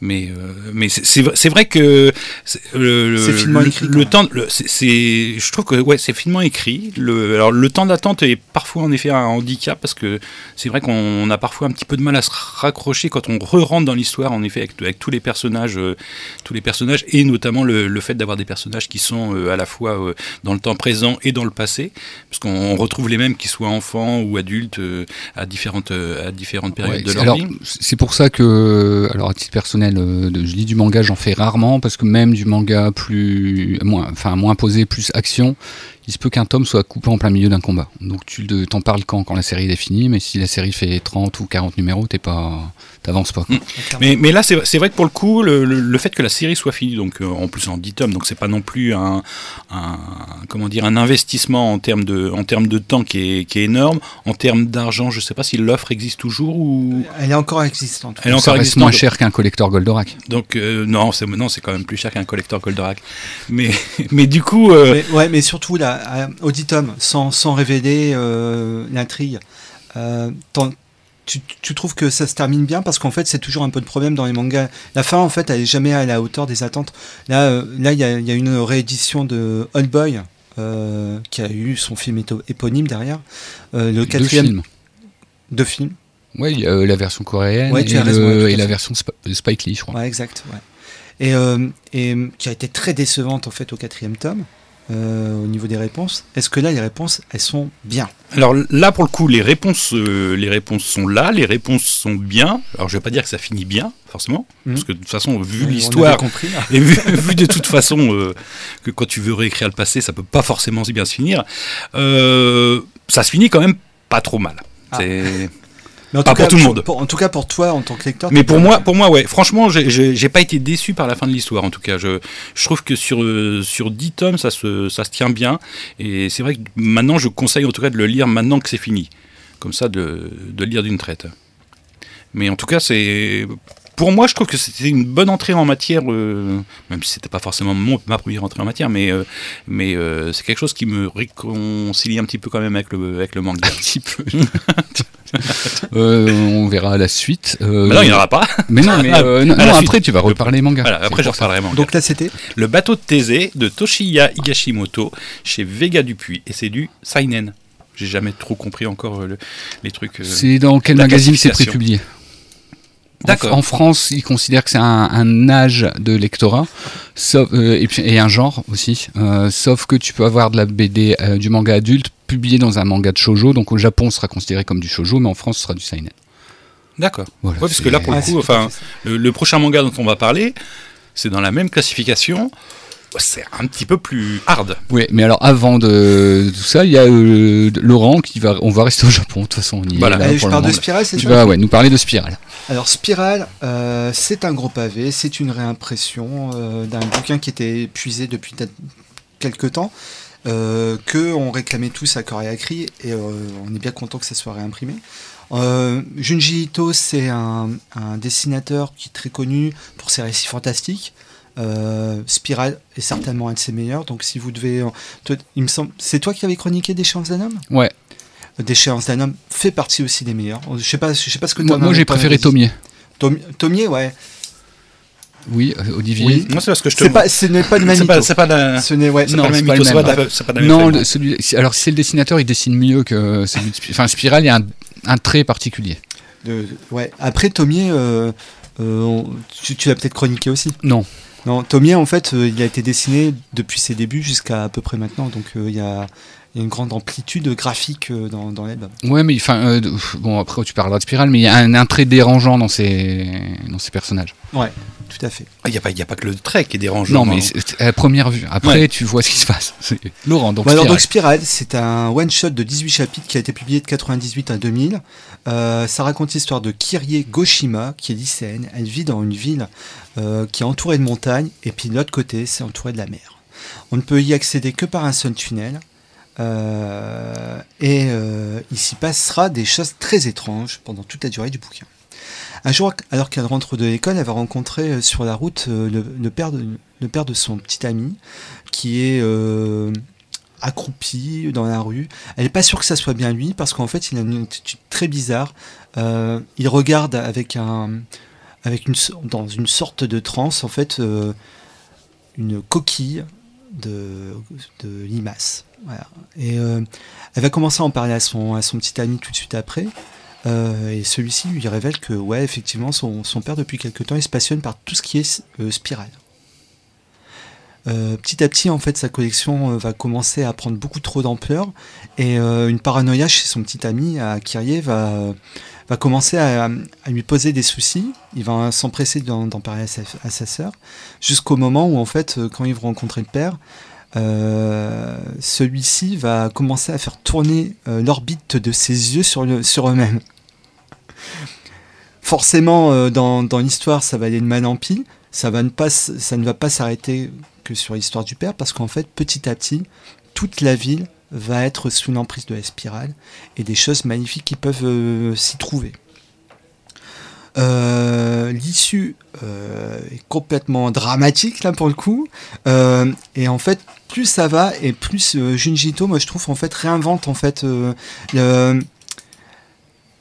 mais, euh, mais c'est- vrai- que c'est- le, le- finement le- écrit, Le temps, le- c'est- je trouve que ouais, c'est finement écrit. Le, alors le temps d'attente est parfois en effet un handicap parce que c'est vrai qu'on a parfois un petit peu de mal à se raccrocher quand on re-rentre dans l'histoire. En effet, avec, avec tous les personnages, euh, tous les personnages et notamment le, le fait d'avoir des personnages qui sont à la fois euh, dans le temps présent et dans le passé, parce qu'on on retrouve les mêmes qu'ils soient enfants ou adultes euh, à différentes euh, à différentes périodes Ouais, de leur alors, vie. c'est pour ça que, alors à titre personnel, je lis du manga, j'en fais rarement parce que même du manga plus, moins, enfin moins posé, plus action, il se peut qu'un tome soit coupé en plein milieu d'un combat. Donc tu t'en parles quand? Quand la série est finie, mais si la série fait 30 ou 40 numéros, t'es pas, t'avances pas. quoi. Mais, mais là, c'est c'est vrai que pour le coup, le, le- le fait que la série soit finie, donc euh, en plus en 10 tomes, donc c'est pas non plus un, un- comment dire un investissement en termes de en termes de temps qui est, qui est énorme, en termes d'argent, je sais pas si l'offre existe toujours ou Elle est encore existante. elle est ça encore reste moins existante. cher qu'un collector Goldorak. Donc euh, non, c'est non, c'est quand même plus cher qu'un collector Goldorak. Mais mais du coup, euh, Mais, ouais, mais surtout là, à- au dit tome, sans, sans révéler euh, l'intrigue, euh, tu, tu trouves que ça se termine bien? Parce qu'en fait c'est toujours un peu de problème dans les mangas. La fin en fait elle est jamais à la hauteur des attentes. Là euh, là il y a, y a une réédition de Old Boy qui a eu son film éponyme derrière. Le Deux quatrième films. deux films. Y a euh, la version coréenne Ouais, et, le- ouais, la version Sp- Spike Lee, je crois. Ouais, exact. Ouais. Et, et qui a été très décevante en fait au quatrième tome euh, au niveau des réponses. Est-ce que là les réponses elles sont bien? Alors là pour le coup, les réponses euh, les réponses sont là, les réponses sont bien. Alors je vais pas dire que ça finit bien forcément, Mhm. parce que de toute façon vu l'histoire. Et vu, vu de toute façon euh, que quand tu veux réécrire le passé, ça peut pas forcément si bien se finir, ça se finit quand même pas trop mal. Ah. Mais en Pas tout pour cas, tout le monde. en tout cas, pour toi, en tant que lecteur. Mais pour moi, pour moi, ouais, franchement, j'ai- pas été déçu par la fin de l'histoire. En tout cas, je, je trouve que sur euh, sur 10 tomes, ça se ça se tient bien. Et c'est vrai que maintenant, je conseille en tout cas de le lire maintenant que c'est fini, comme ça, de, de lire d'une traite. Mais en tout cas, c'est pour moi, je trouve que c'était une bonne entrée en matière, euh, même si c'était pas forcément mon, ma première entrée en matière, mais euh, mais euh, c'est quelque chose qui me réconcilie un petit peu quand même avec le avec le manga. Un petit peu. Euh, on verra la suite. Euh, Mais non, il n'y en aura pas. Mais non, mais euh, non, non, après tu vas reparler manga. Voilà, après, j'en reparlerai manga. Donc là, c'était. Le bateau de Thésée de Toshiya Higashimoto chez Vega Dupuis et c'est du Seinen. J'ai jamais trop compris encore le- les trucs. euh, C'est dans quel magazine c'est prépublié? En- D'accord. En, France, ils considèrent que c'est un, un âge de lectorat, sauf, euh, et, puis, et un genre aussi. Euh, sauf que tu peux avoir de la BD, euh, du manga adulte publié dans un manga de shojo. Donc au Japon, ce sera considéré comme du shojo, mais en France, ce sera du seinen. D'accord. Voilà, Ouais, parce que là, pour le Ah, coup, enfin, le, le prochain manga dont on va parler, c'est dans la même classification. C'est un petit peu plus hard. Oui, mais alors avant de, de tout ça, il y a euh, Laurent qui va. On va rester au Japon. De toute façon, on y Voilà. est là Allez, je parle de moment. Spiral, c'est Tu vas ouais, nous parler de Spirale. Alors, Spiral, euh, c'est un gros pavé, c'est une réimpression euh, d'un bouquin qui était épuisé depuis quelques temps, euh, que on réclamait tous à corps et à cri, et euh, on est bien content que ça soit réimprimé. Euh, Junji Ito, c'est un, un dessinateur qui est très connu pour ses récits fantastiques. Euh, Spiral est certainement un de ses meilleurs, donc si vous devez... toi, il me semble, c'est toi qui avais chroniqué Déchéance d'un homme? Ouais. Déchéance d'un homme fait partie aussi des meilleurs. Je sais pas, je sais pas ce que Moi, moi, j'ai préféré. Tomier. Tom- Tomier, ouais. Oui, euh, Olivier. Oui. Moi, c'est parce que je te. C'est pas, ce n'est pas le même c'est pas, mytho. c'est pas la- Ce n'est, ouais, c'est Non, pas le c'est même pas le même. pas la- c'est pas la même Non, famille. le- celui, si- alors si c'est le dessinateur, il dessine mieux que celui de Spirale. Enfin, Spirale, il y a un, un trait particulier. de- ouais. Après, Tomier, euh, euh, tu, tu l'as peut-être chroniqué aussi. Non. Non, Tomier, en fait, euh, il a été dessiné depuis ses débuts jusqu'à à peu près maintenant. Donc, euh, il y, a, il y a une grande amplitude graphique euh, dans, dans l'album. Ouais, mais enfin, euh, bon, après tu parleras de Spirale, mais il y a un, un trait dérangeant dans ces, dans ces personnages. Ouais, tout à fait. Il n'y a, pas- il y a pas que le trait qui est dérangeant. Non, mais c'est- à première vue. Après, Ouais. tu vois ce qui se passe. C'est- Laurent, donc Bon, alors, Spirale. donc, Spiral, c'est un one-shot de 18 chapitres qui a été publié de 98 à 2000. Euh, ça raconte l'histoire de Kirie Goshima, qui est lycéenne. Elle vit dans une ville euh, qui est entourée de montagnes, et puis de l'autre côté, c'est entouré de la mer. On ne peut y accéder que par un seul tunnel. Euh, et euh, il s'y passera des choses très étranges pendant toute la durée du bouquin. Un jour, alors qu'elle rentre de l'école, elle va rencontrer euh, sur la route euh, le, père de, son petit ami, qui est accroupi dans la rue. Elle n'est pas sûre que ça soit bien lui, parce qu'en fait, il a une attitude très bizarre. Il regarde avec un, avec une, dans une sorte de transe, en fait, une coquille de, de limace. Et euh, elle va commencer à en parler à son, à son petit ami tout de suite après. Euh, et celui-ci lui révèle que, ouais, effectivement, son, son père, depuis quelque temps, il se passionne par tout ce qui est euh, spirale. petit à petit, en fait, sa collection va commencer à prendre beaucoup trop d'ampleur et une paranoïa chez son petit ami à Kyrie va, va commencer à, à lui poser des soucis. Il va s'empresser d'en parler à sa, à sa sœur jusqu'au moment où, en fait, quand ils vont rencontrer le père, euh, celui-ci va commencer à faire tourner euh, l'orbite de ses yeux sur, sur eux-mêmes. Forcément, euh, dans, l'histoire, ça va aller de mal en pis. Ça, va ne pas, ça ne va pas s'arrêter que sur l'histoire du père, parce qu'en fait, petit à petit, toute la ville va être sous l'emprise de la spirale, et des choses magnifiques qui peuvent s'y trouver. Euh, L'issue euh, est complètement dramatique là pour le coup, Euh, et en fait plus ça va et plus Junji Ito, moi je trouve en fait réinvente en fait le-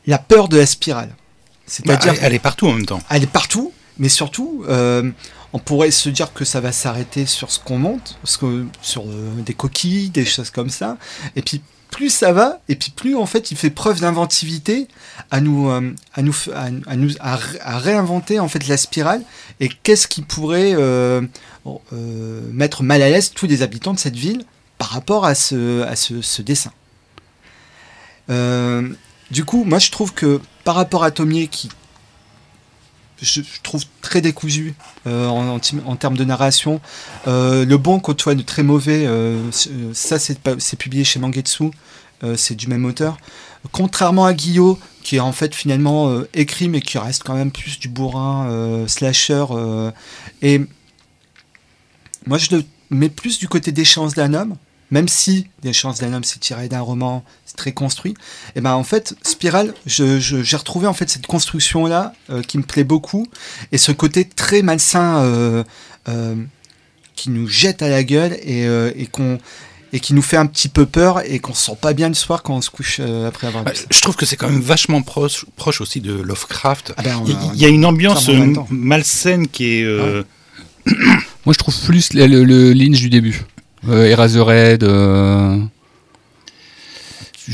la peur de la spirale. Bah, C'est-à-dire elle, elle est partout en même temps. elle est partout, mais surtout, on pourrait se dire que ça va s'arrêter sur ce qu'on monte, parce que, sur des coquilles, des choses comme ça. Et puis, plus ça va, et puis plus, en fait, il fait preuve d'inventivité à nous, euh, à nous, à, réinventer, en fait, la spirale. Et qu'est-ce qui pourrait euh, euh, mettre mal à l'aise tous les habitants de cette ville par rapport à ce, ce, dessin? Du coup, moi, je trouve que par rapport à Tomier, qui je, trouve très décousu euh, en, en, en termes de narration. Euh, le bon côtoie le très mauvais. euh, euh, ça, c'est publié chez Mangetsu. euh, c'est du même auteur. Contrairement à Guillaume, qui est en fait finalement euh, écrit, mais qui reste quand même plus du bourrin, slasher. et moi, je le mets plus du côté des chances d'un homme. Même si des chances d'un homme, c'est tiré d'un roman, c'est très construit. Et ben en fait, Spiral, je- je- j'ai retrouvé en fait cette construction là qui me plaît beaucoup et ce côté très malsain euh, euh, qui nous jette à la gueule et, euh, et qu'on et qui nous fait un petit peu peur et qu'on se sent pas bien le soir quand on se couche euh, après avoir ça. Je trouve que c'est quand même vachement proche, proche aussi de Lovecraft. Ah ben, Il y, a- il y a une ambiance euh, malsaine qui est. euh, Moi, je trouve plus le, le, le Lynch du début. Euh, Eraserhead. Euh...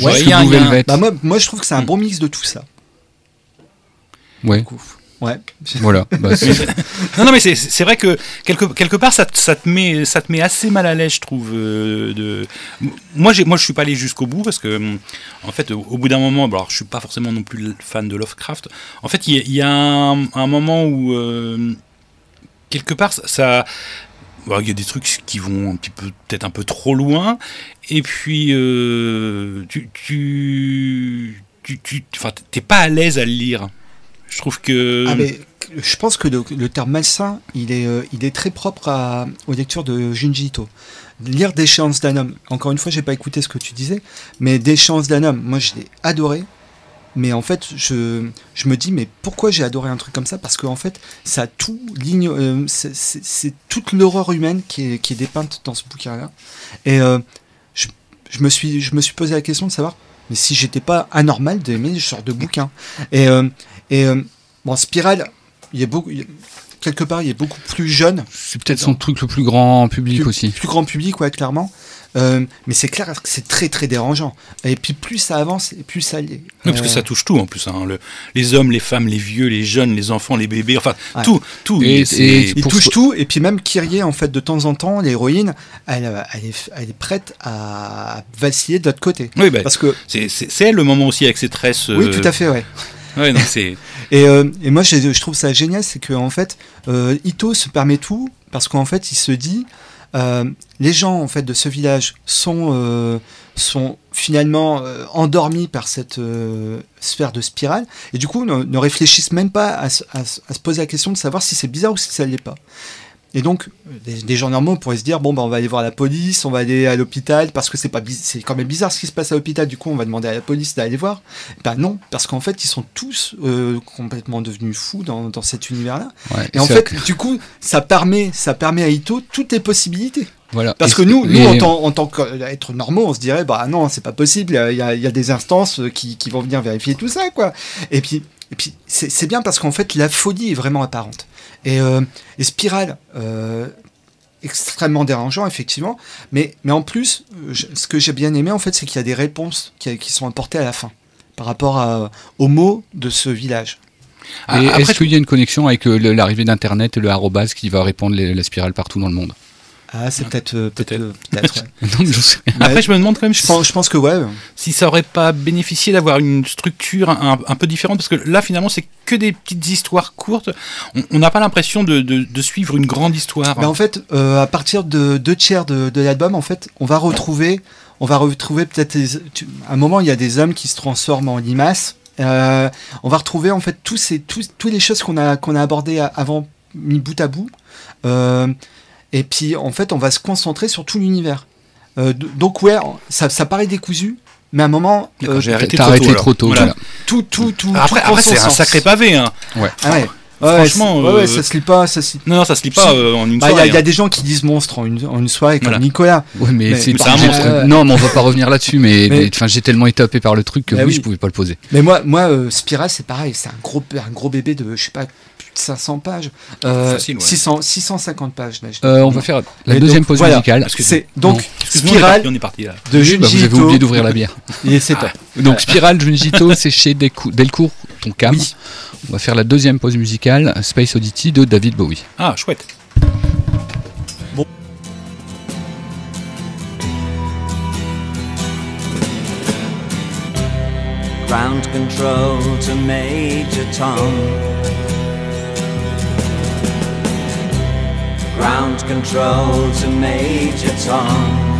Ouais, y a y un-. Bah, moi, moi, je trouve que c'est un Mm. bon mix de tout ça. Ouais. Ouais. voilà. Bah, c'est- Non, non, mais c'est- vrai que quelque, quelque part, ça, te- ça, te met, ça te met assez mal à l'aise, je trouve. euh, de... Moi, moi, je suis pas allé jusqu'au bout parce que, en fait, au, bout d'un moment, bon, alors, je suis pas forcément non plus fan de Lovecraft. En fait, il y, a- il y a un, un moment où, euh, quelque part, ça- Il y a des trucs qui vont un petit peu, peut-être un peu trop loin. Et puis, euh, tu, tu, tu, tu, t'es pas à l'aise à le lire. Je trouve que. Ah, je pense que le, le terme malsain, il est, euh, il est très propre à, aux lectures de Junji Ito. Lire Déchéance d'un homme, encore une fois, j'ai pas écouté ce que tu disais, mais Déchéance d'un homme, moi je l'ai adoré. Mais en fait, je, je me dis, mais pourquoi j'ai adoré un truc comme ça? Parce qu'en fait, ça a tout ligne, euh, c'est- toute l'horreur humaine qui est, qui est dépeinte dans ce bouquin-là. Et euh, je, je, me suis, je me suis posé la question de savoir, mais si j'étais pas anormal d'aimer ce genre de bouquin. Et, euh, et euh, bon, Spiral, il est beaucoup, il- quelque part, il est beaucoup plus jeune, c'est peut-être son truc le plus grand public plus, aussi. plus grand public, ouais, clairement. Euh, mais c'est clair que c'est très très dérangeant. Et puis plus ça avance, et plus ça. Oui, parce que euh, ça touche tout en plus. hein, le- les hommes, les femmes, les vieux, les jeunes, les enfants, les bébés, enfin Ouais. tout, tout. Et- Et c'est- et- Il touche ce- tout, et puis même Kyrie, en fait, de temps en temps, l'héroïne, elle, euh, elle, est, elle est prête à vaciller de l'autre côté. oui, bah, Parce que, c'est le moment aussi avec ses tresses. oui, tout à fait, ouais. ouais, non, c'est Et, euh, et moi, je, je trouve ça génial, c'est que en fait, euh, Ito se permet tout parce qu'en fait, il se dit, euh, les gens en fait de ce village sont euh, sont finalement euh, endormis par cette euh, sphère de spirale et du coup ne, réfléchissent même pas à, à se poser la question de savoir si c'est bizarre ou si ça l'est pas. Et donc, des, des gens normaux pourraient se dire bon, bah, on va aller voir la police, on va aller à l'hôpital, parce que c'est pas c'est quand même bizarre ce qui se passe à l'hôpital, du coup, on va demander à la police d'aller voir. Ben non, parce qu'en fait, ils sont tous euh, complètement devenus fous dans, dans cet univers-là. Ouais, Et en fait, du coup, ça permet, ça permet à Ito toutes les possibilités. voilà. Parce que nous, nous en tant, en tant qu'être normaux, on se dirait, bah non, c'est pas possible, il y a, il y a des instances qui, qui vont venir vérifier tout ça, quoi. Et puis, et puis c'est bien parce qu'en fait, la folie est vraiment apparente. Et, euh, et Spirale, euh, extrêmement dérangeant, effectivement, mais, mais en plus, euh, je- ce que j'ai bien aimé, en fait, c'est qu'il y a des réponses qui, qui sont apportées à la fin, par rapport à- aux mots de ce village. Et après, est-ce qu'il y a une connexion avec euh, l'arrivée d'Internet et le arrobase qui va répandre les- la spirale partout dans le monde? Ah, c'est peut-être. ouais. Je sais rien. Après, je me demande quand même je, pense, je pense que ouais. si ça aurait pas bénéficié d'avoir une structure un, un peu différente, parce que là, finalement, c'est que des petites histoires courtes. On- n'a pas l'impression de, de- de suivre une grande histoire. Ben, en fait, euh, à partir de deux tiers de, de l'album, en fait, on va retrouver, on va retrouver peut-être à un moment, il y a des hommes qui se transforment en limaces. Euh, on va retrouver en fait tous ces, tous, toutes les choses qu'on a qu'on a abordées avant mis bout à bout. Euh, et puis en fait, on va se concentrer sur tout l'univers. Euh, donc ouais, ça, ça paraît décousu, mais à un moment, euh, j'ai arrêté trop arrêté tôt, trop tôt. Voilà. tout, tout, tout. Après, tout après c'est un sacré pavé. Hein. Ah ouais. Ouais, Franchement, ouais, ouais, euh, ça se lit pas, ça se Non, non, ça se lit pas euh, en une Bah, Il y, a- soirée. il y a hein. des gens qui disent monstre en une, en une soirée, comme Voilà. Nicolas. Ouais, mais, Mais- c'est un monstre. euh, Non, mais on va pas revenir là-dessus. Mais, Mais- j'ai tellement été tapé par le truc que Bah oui, oui. je pouvais pas le poser. Mais moi, moi euh, Spira, c'est pareil, c'est un gros, un gros bébé de, je sais pas, 500 pages. Euh, Facile, ouais. 600, 650 pages. là, je- Euh, on va faire la Mais deuxième donc, pause voilà. musicale. C'est donc Excuse-moi, on est Spirale parti- on est parti là. de Oui, Junji bah, vous avez Ito. oublié d'ouvrir la bière. Top. Donc Spirale Junji Ito, c'est chez Delcou- Delcourt, ton cam. Oui. On va faire la deuxième pause musicale, Space Oddity de David Bowie. Ah, chouette. Ground control to Major Tom. Ground control to Major Tom.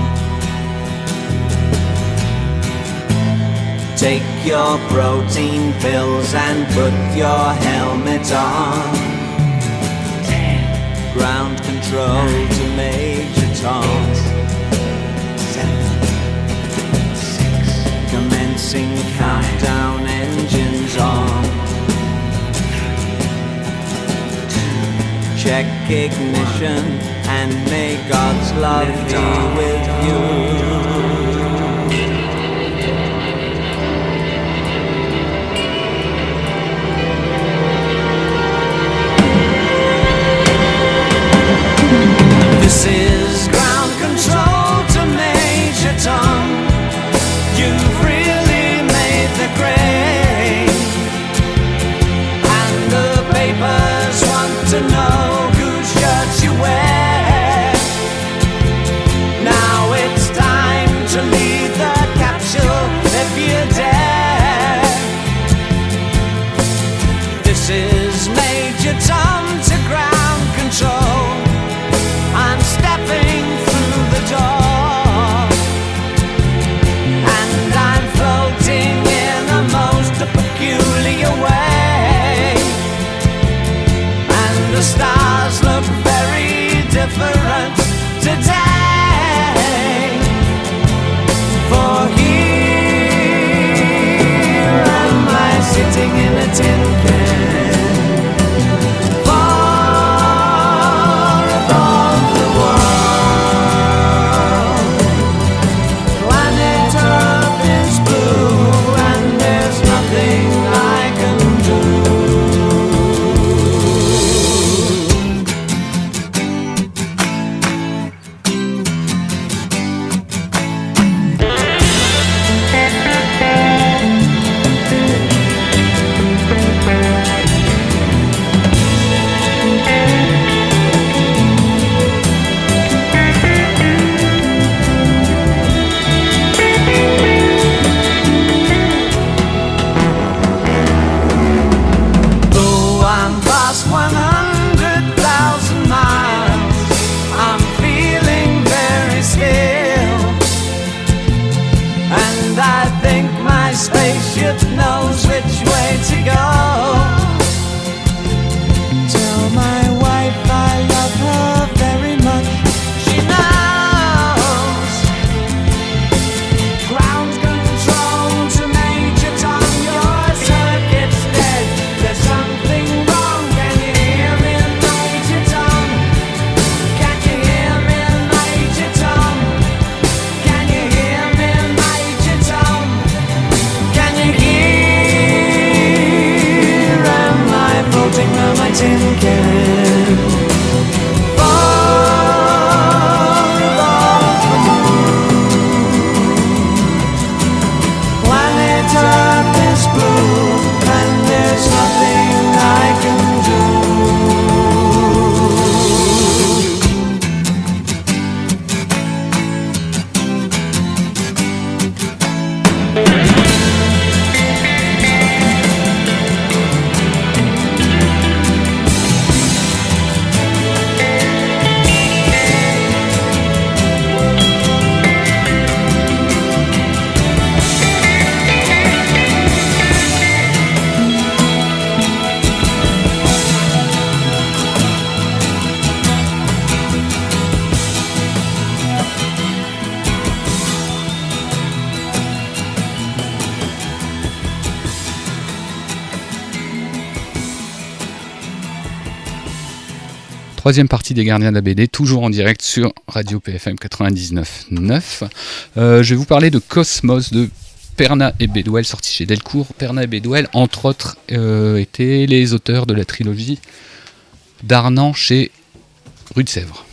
Take your protein pills and put your helmet on. Ground control to Major Tom. Commencing countdown Check ignition and may God's love be with you. This is ground control to Major Tom. You've really made the grade. And the papers tin can. Troisième partie des Gardiens de la BD, toujours en direct sur Radio PFM 99.9. Euh, je vais vous parler de Cosmos de Perna et Bedwell, sorti chez Delcourt. Perna et Bedwell, entre autres, euh, étaient les auteurs de la trilogie d'Arnan chez Rue de Sèvres.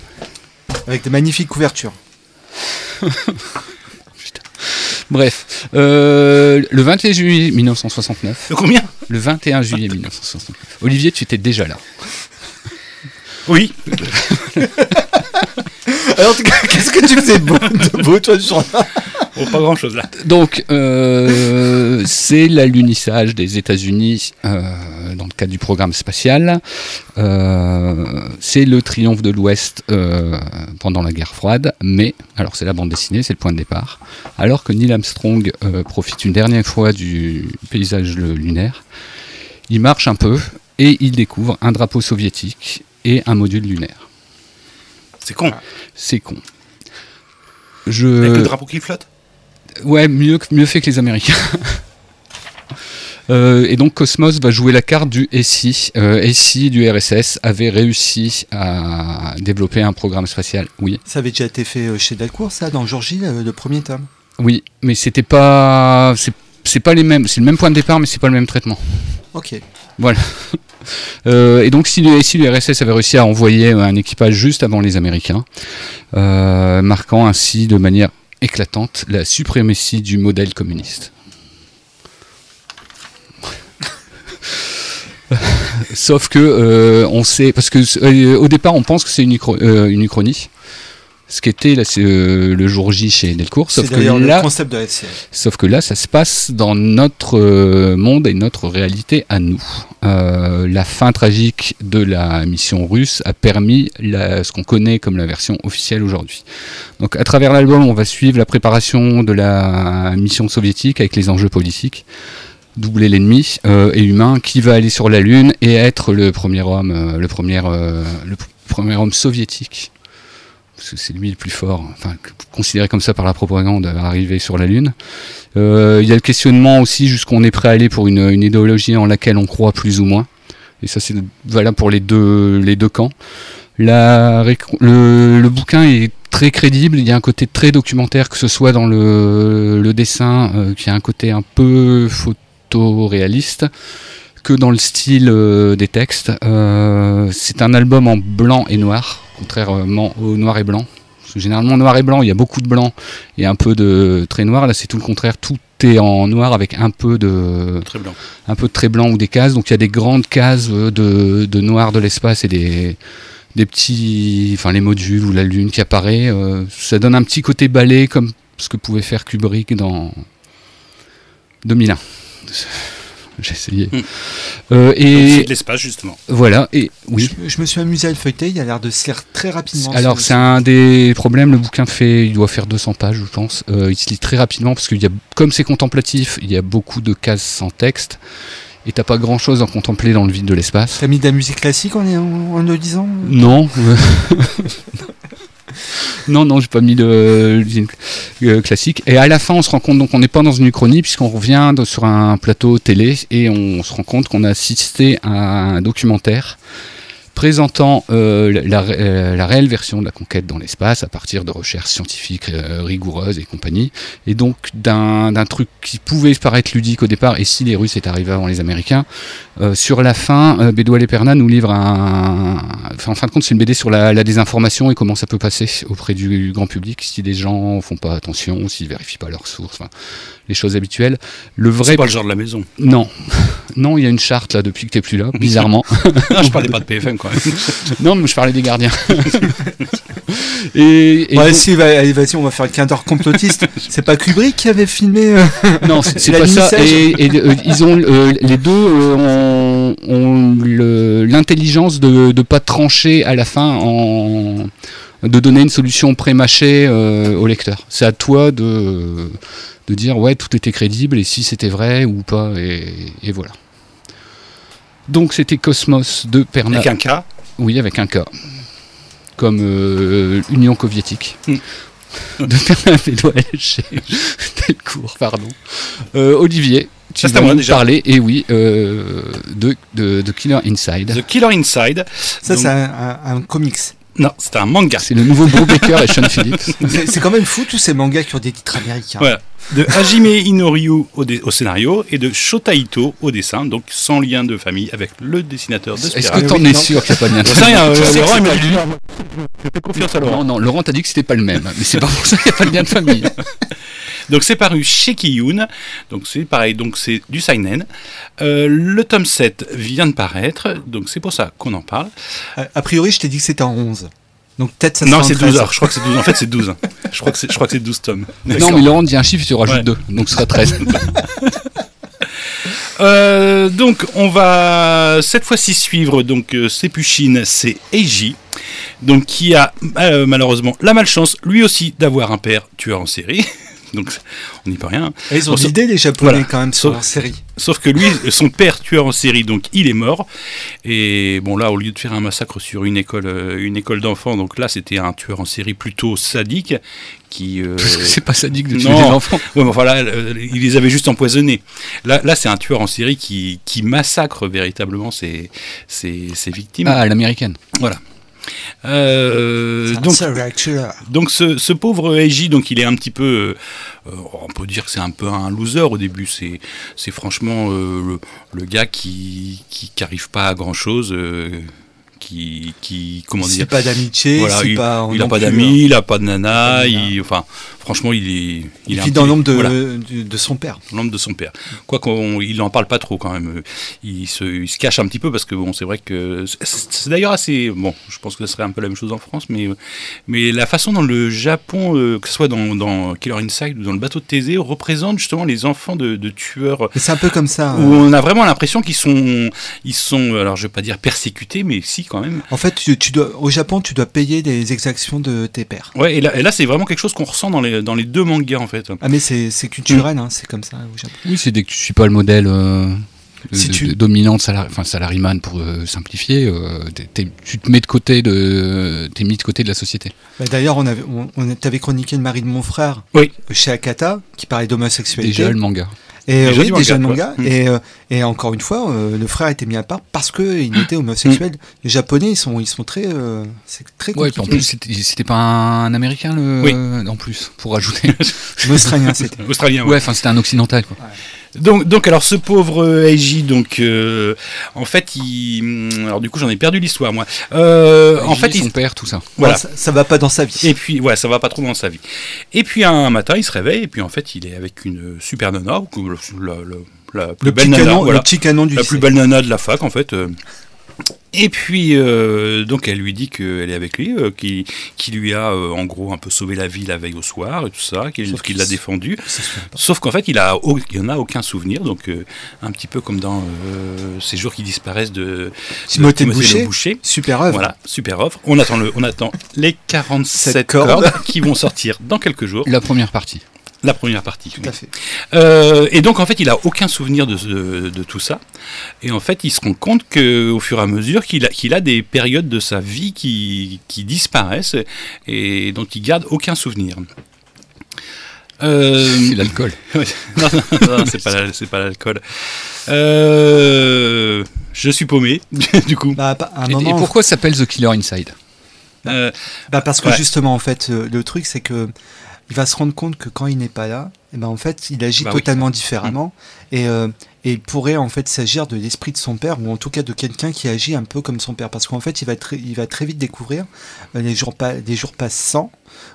Avec de magnifiques couvertures. Bref, euh, le 21 juillet 1969. De combien? Le 21 juillet 1969. Olivier, tu étais déjà là. Oui. Alors, en tout cas, qu'est-ce que tu faisais de beau, de beau toi, jour-là Oh, pas grand chose là. Donc, euh, c'est l'alunissage des États-Unis euh, dans le cadre du programme spatial. Euh, c'est le triomphe de l'Ouest euh, pendant la guerre froide. Mais, alors c'est la bande dessinée, c'est le point de départ. Alors que Neil Armstrong euh, profite une dernière fois du paysage lunaire, il marche un peu et il découvre un drapeau soviétique et un module lunaire. C'est con. C'est con. Avec Je... le drapeau qui flotte? Ouais, mieux, mieux fait que les Américains. Euh, et donc Cosmos va jouer la carte du SI. Euh, SI du RSS avait réussi à développer un programme spatial. Oui, Ça avait déjà été fait euh, chez Delcourt, ça, dans Georgie, le, le premier tome? oui, mais c'était pas, c'est, c'est pas les mêmes. C'est le même point de départ, mais c'est pas le même traitement. Ok. Euh, et donc si SI du RSS avait réussi à envoyer un équipage juste avant les Américains, euh, marquant ainsi de manière éclatante la suprématie du modèle communiste. Sauf que euh, on sait parce que au départ on pense que c'est une, une uchronie. Ce qui était là, c'est euh, le jour J chez Delcourt. Sauf que là, le concept de la série. Sauf que là, ça se passe dans notre euh, monde et notre réalité à nous. Euh, la fin tragique de la mission russe a permis la- ce qu'on connaît comme la version officielle aujourd'hui. Donc, à travers l'album, on va suivre la préparation de la mission soviétique avec les enjeux politiques, doubler l'ennemi euh, et humain qui va aller sur la Lune et être le premier homme, euh, le premier, euh, le p- premier homme soviétique parce que c'est lui le plus fort, enfin considéré comme ça par la propagande, à arriver sur la Lune. Euh, Il y a le questionnement aussi jusqu'où est prêt à aller pour une, une idéologie en laquelle on croit plus ou moins. Et ça c'est valable pour les deux, les deux camps. Le, le bouquin est très crédible, il y a un côté très documentaire, que ce soit dans le, le dessin, euh, qui a un côté un peu photoréaliste, que dans le style euh, des textes. Euh, c'est un album en blanc et noir, contrairement au noir et blanc. Parce que généralement, noir et blanc, il y a beaucoup de blanc et un peu de très noir. Là, c'est tout le contraire. Tout est en noir avec un peu de, Très blanc. un peu de très blanc ou des cases. Donc, il y a des grandes cases euh, de, de noir de l'espace et des, des petits, enfin, les modules ou la lune qui apparaît. Euh, ça donne un petit côté balai comme ce que pouvait faire Kubrick dans 2001. J'ai essayé. Hmm. Euh, et C'est de l'espace justement. voilà. Et oui. Je, je me suis amusé à le feuilleter, il a l'air de se lire très rapidement. Alors ce- c'est un des problèmes, le bouquin fait, il doit faire 200 pages je pense, Euh, il se lit très rapidement parce qu'il y a, comme c'est contemplatif, il y a beaucoup de cases sans texte et t'as pas grand chose à contempler dans le vide de l'espace. T'as mis de la musique classique en, en, en le disant? Non. non, non, j'ai pas mis de l'usine euh, classique. Et à la fin, on se rend compte, donc on n'est pas dans une uchronie, puisqu'on revient sur un plateau télé et on se rend compte qu'on a assisté à un documentaire présentant euh, la, la ré- euh, la réelle version de la conquête dans l'espace à partir de recherches scientifiques euh, rigoureuses et compagnie, et donc d'un truc qui pouvait paraître ludique au départ, et si les Russes étaient arrivés avant les Américains, euh, sur la fin, euh, Bédoual et Perna nous livre un... Enfin, en fin de compte, c'est une BD sur la, la désinformation et comment ça peut passer auprès du grand public si des gens font pas attention, s'ils vérifient pas leurs sources, enfin, les choses habituelles. Le vrai... C'est pas le genre de la maison. Non. Non, il y a une charte là depuis que t'es plus là, bizarrement. Non, je parlais pas de PFM même. non, mais je parlais des gardiens. et, et Ouais, si, allez, vas-y, on va faire le d'heure complotiste. c'est pas Kubrick qui avait filmé euh, Non, c'est pas ça. Et, et, euh, ils ont euh, les deux ont, ont le- l'intelligence de ne pas trancher à la fin en de donner une solution pré-mâchée au lecteur. C'est à toi de de dire ouais tout était crédible et si c'était vrai ou pas et, et voilà. Donc c'était Cosmos de Perna. Avec un cas. Oui, avec un cas. Comme euh, Union soviétique. Hmm. de Bernard Bédouel chez Delcourt, pardon. Euh, Olivier, tu vas nous déjà. parler, et oui, euh, de, de, de Killer Inside. The Killer Inside. Ça, c'est un, un- un comics. Non, c'est un manga. C'est le nouveau Beau Baker et Sean Phillips. C'est c'est quand même fou tous ces mangas qui ont des titres américains. Voilà. De Hajime Inoryu au, scénario et de Shota Ito au dessin, donc sans lien de famille avec le dessinateur de Est-ce que t'en es sûr qu'il n'y a pas de lien de que Laurent, il m'a dit. Je fais confiance à Laurent. Non, non, Laurent t'a dit que c'était pas le même, mais c'est pas pour ça qu'il n'y a pas de lien de famille. Donc c'est paru chez Kiyun, donc c'est pareil, donc c'est du seinen. Euh, le tome 7 vient de paraître, donc c'est pour ça qu'on en parle. A, a priori, je t'ai dit que c'était en 11. Donc peut-être ça non, c'est 13. 12 heures, je crois que c'est 12. En fait, c'est 12. Je crois que c'est je crois que c'est 12 tomes. Non, mais Laurent dit un chiffre, tu rajoutes Ouais. deux, donc ce sera 13. Euh, donc on va cette fois-ci suivre donc euh, Sepuchine, c'est Eiji, donc qui a euh, malheureusement la malchance lui aussi d'avoir un père tueur en série. donc on n'y peut rien. Et ils ont Bon, l'idée, les Japonais, voilà. quand même, sur Sauf- leur série. Sauf que lui, son père tueur en série, donc il est mort. Et bon là, au lieu de faire un massacre sur une école, euh, une école d'enfants, donc là c'était un tueur en série plutôt sadique qui. euh, c'est pas sadique de tuer Non. des enfants. Ouais, mais enfin là, euh, il les avait juste empoisonnés. Là, là c'est un tueur en série qui, qui massacre véritablement ses, ses, ses victimes. Ah, l'américaine. Voilà. Euh, donc, donc ce, ce pauvre Eiji, donc il est un petit peu, euh, on peut dire que c'est un peu un loser au début. C'est, c'est franchement euh, le, le gars qui, qui, qui arrive pas à grand chose, qui, qui, comment dire, pas d'amitié, Voilà, il, pas. il a pas d'amis, il a pas de nana, Pas de nana. il, enfin, franchement, il est, Il, il est un vit dans l'ombre de, voilà de, son père. l'ombre de son père. Quoi qu'il n'en parle pas trop quand même. Il se, il se cache un petit peu parce que bon, c'est vrai que c'est- d'ailleurs assez bon. Je pense que ce serait un peu la même chose en France, mais mais la façon dont le Japon, euh, que ce soit dans, dans Killer Inside ou dans le bateau de Thésée, représente justement les enfants de, de tueurs. C'est un peu comme ça. Où euh. on a vraiment l'impression qu'ils sont, ils sont, alors je vais pas dire persécutés, mais si quand même. En fait, tu, tu dois, au Japon, tu dois payer les exactions de tes pères. Ouais, et là, et là c'est vraiment quelque chose qu'on ressent dans les, dans les deux mangas en fait. Ah, mais c'est c'est culturel, hein, c'est comme ça au Japon. Oui, c'est dès que tu suis pas le modèle euh, Si de- tu- de- dominant de salari- enfin, salaryman pour euh, simplifier, euh, t'es- t'es- tu te mets de côté de, t'es mis de côté de la société. Bah, D'ailleurs, on avait, on, chroniqué le mari de mon frère Oui. chez Akata, qui parlait d'homosexualité. Déjà le manga. Et euh, Déjà oui, du déjà le manga, manga. quoi. Mm. Et, euh, et encore une fois, euh, le frère a été mis à part parce qu'il était homosexuel. Les Japonais, ils sont, ils sont très, euh, c'est très Ouais, compliqué. en plus c'était pas un américain le, Oui. en plus pour rajouter. L'Australien, c'était. Australien. ouais. ouais, enfin c'était un occidental quoi. Donc, donc, alors, ce pauvre euh, Eiji, donc, euh, en fait, il. hum, Alors, du coup, j'en ai perdu l'histoire, moi. Euh, en fait, son il. père, tout ça. Voilà. Ça, ça va pas dans sa vie. Et puis, ouais, ça va pas trop dans sa vie. Et puis, un matin, il se réveille, et puis, en fait, il est avec une super nana, ou la, la, la- la plus le, belle petit nana, canon, voilà. le petit canon du la lycée. plus belle nana de la fac, en fait. euh. Et puis, euh, donc, elle lui dit qu'elle est avec lui, euh, qui, qui lui a, euh, en gros, un peu sauvé la vie la veille au soir, et tout ça, qu'il l'a défendu. Sauf qu'en fait, il a, il en a aucun souvenir, donc euh, un petit peu comme dans euh, ces jours qui disparaissent de Timothée de Boucher. Super œuvre. Voilà, super offre. On attend, le, on attend les 47 Cette cordes. corde. qui vont sortir dans quelques jours. La première partie. La première partie. Tout oui. à fait. Euh, et donc en fait, il a aucun souvenir de, tout ça. Et en fait, il se rend compte que au fur et à mesure qu'il a, qu'il a des périodes de sa vie qui, qui disparaissent et dont il garde aucun souvenir. Euh, C'est l'alcool. Non, non, non, c'est pas, la- c'est pas l'alcool. Euh, je suis paumé, du coup. Bah, Et, et pourquoi ça s'appelle The Killer Inside? Euh, Bah parce que Ouais. justement en fait le truc c'est que il va se rendre compte que quand il n'est pas là, et ben en fait il agit Bah oui. totalement différemment et, euh, et il pourrait en fait s'agir de l'esprit de son père ou en tout cas de quelqu'un qui agit un peu comme son père parce qu'en fait il va très, il va très vite découvrir euh, les jours pas les jours passent sans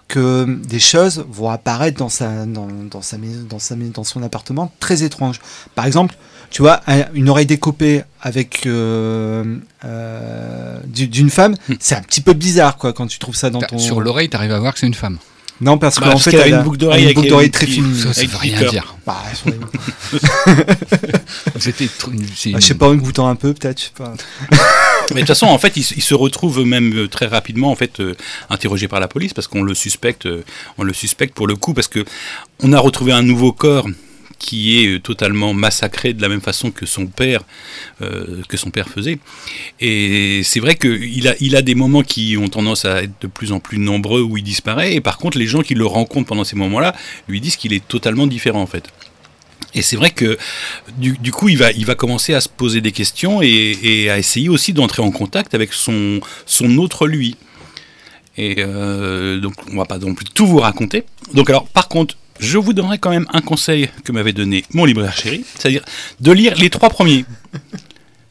que euh, des choses vont apparaître dans sa dans, dans sa maison dans sa dans son appartement très étranges. Par exemple, tu vois un- une oreille découpée avec euh, euh, du- d'une femme, Hmm. c'est un petit peu bizarre quoi quand tu trouves ça dans ton Sur l'oreille, t'arrives à voir que c'est une femme. Non, parce Bah, qu'en parce fait, qu'elle a elle une boucle d'oreille une boucle d'oreille très fine. Ça, ça veut rien dire. Bah, elles sont- C'était trop- bah, je sais pas, en goûtant un peu, peut-être. je sais pas. Mais de toute façon, en fait, il, se- il se retrouve même euh, très rapidement en fait euh, interrogé par la police parce qu'on le suspecte, euh, on le suspecte pour le coup parce que on a retrouvé un nouveau corps qui est euh, totalement massacré de la même façon que son père euh, que son père faisait. Et c'est vrai qu'il a, il a des moments qui ont tendance à être de plus en plus nombreux où il disparaît. Et par contre, les gens qui le rencontrent pendant ces moments-là lui disent qu'il est totalement différent en fait. Et c'est vrai que du, du coup, il va, il va commencer à se poser des questions et, à essayer aussi d'entrer en contact avec son, son autre lui. Et euh, donc, on va pas non plus tout vous raconter. Donc, alors, par contre, je vous donnerai quand même un conseil que m'avait donné mon libraire chéri, c'est-à-dire de lire les trois premiers.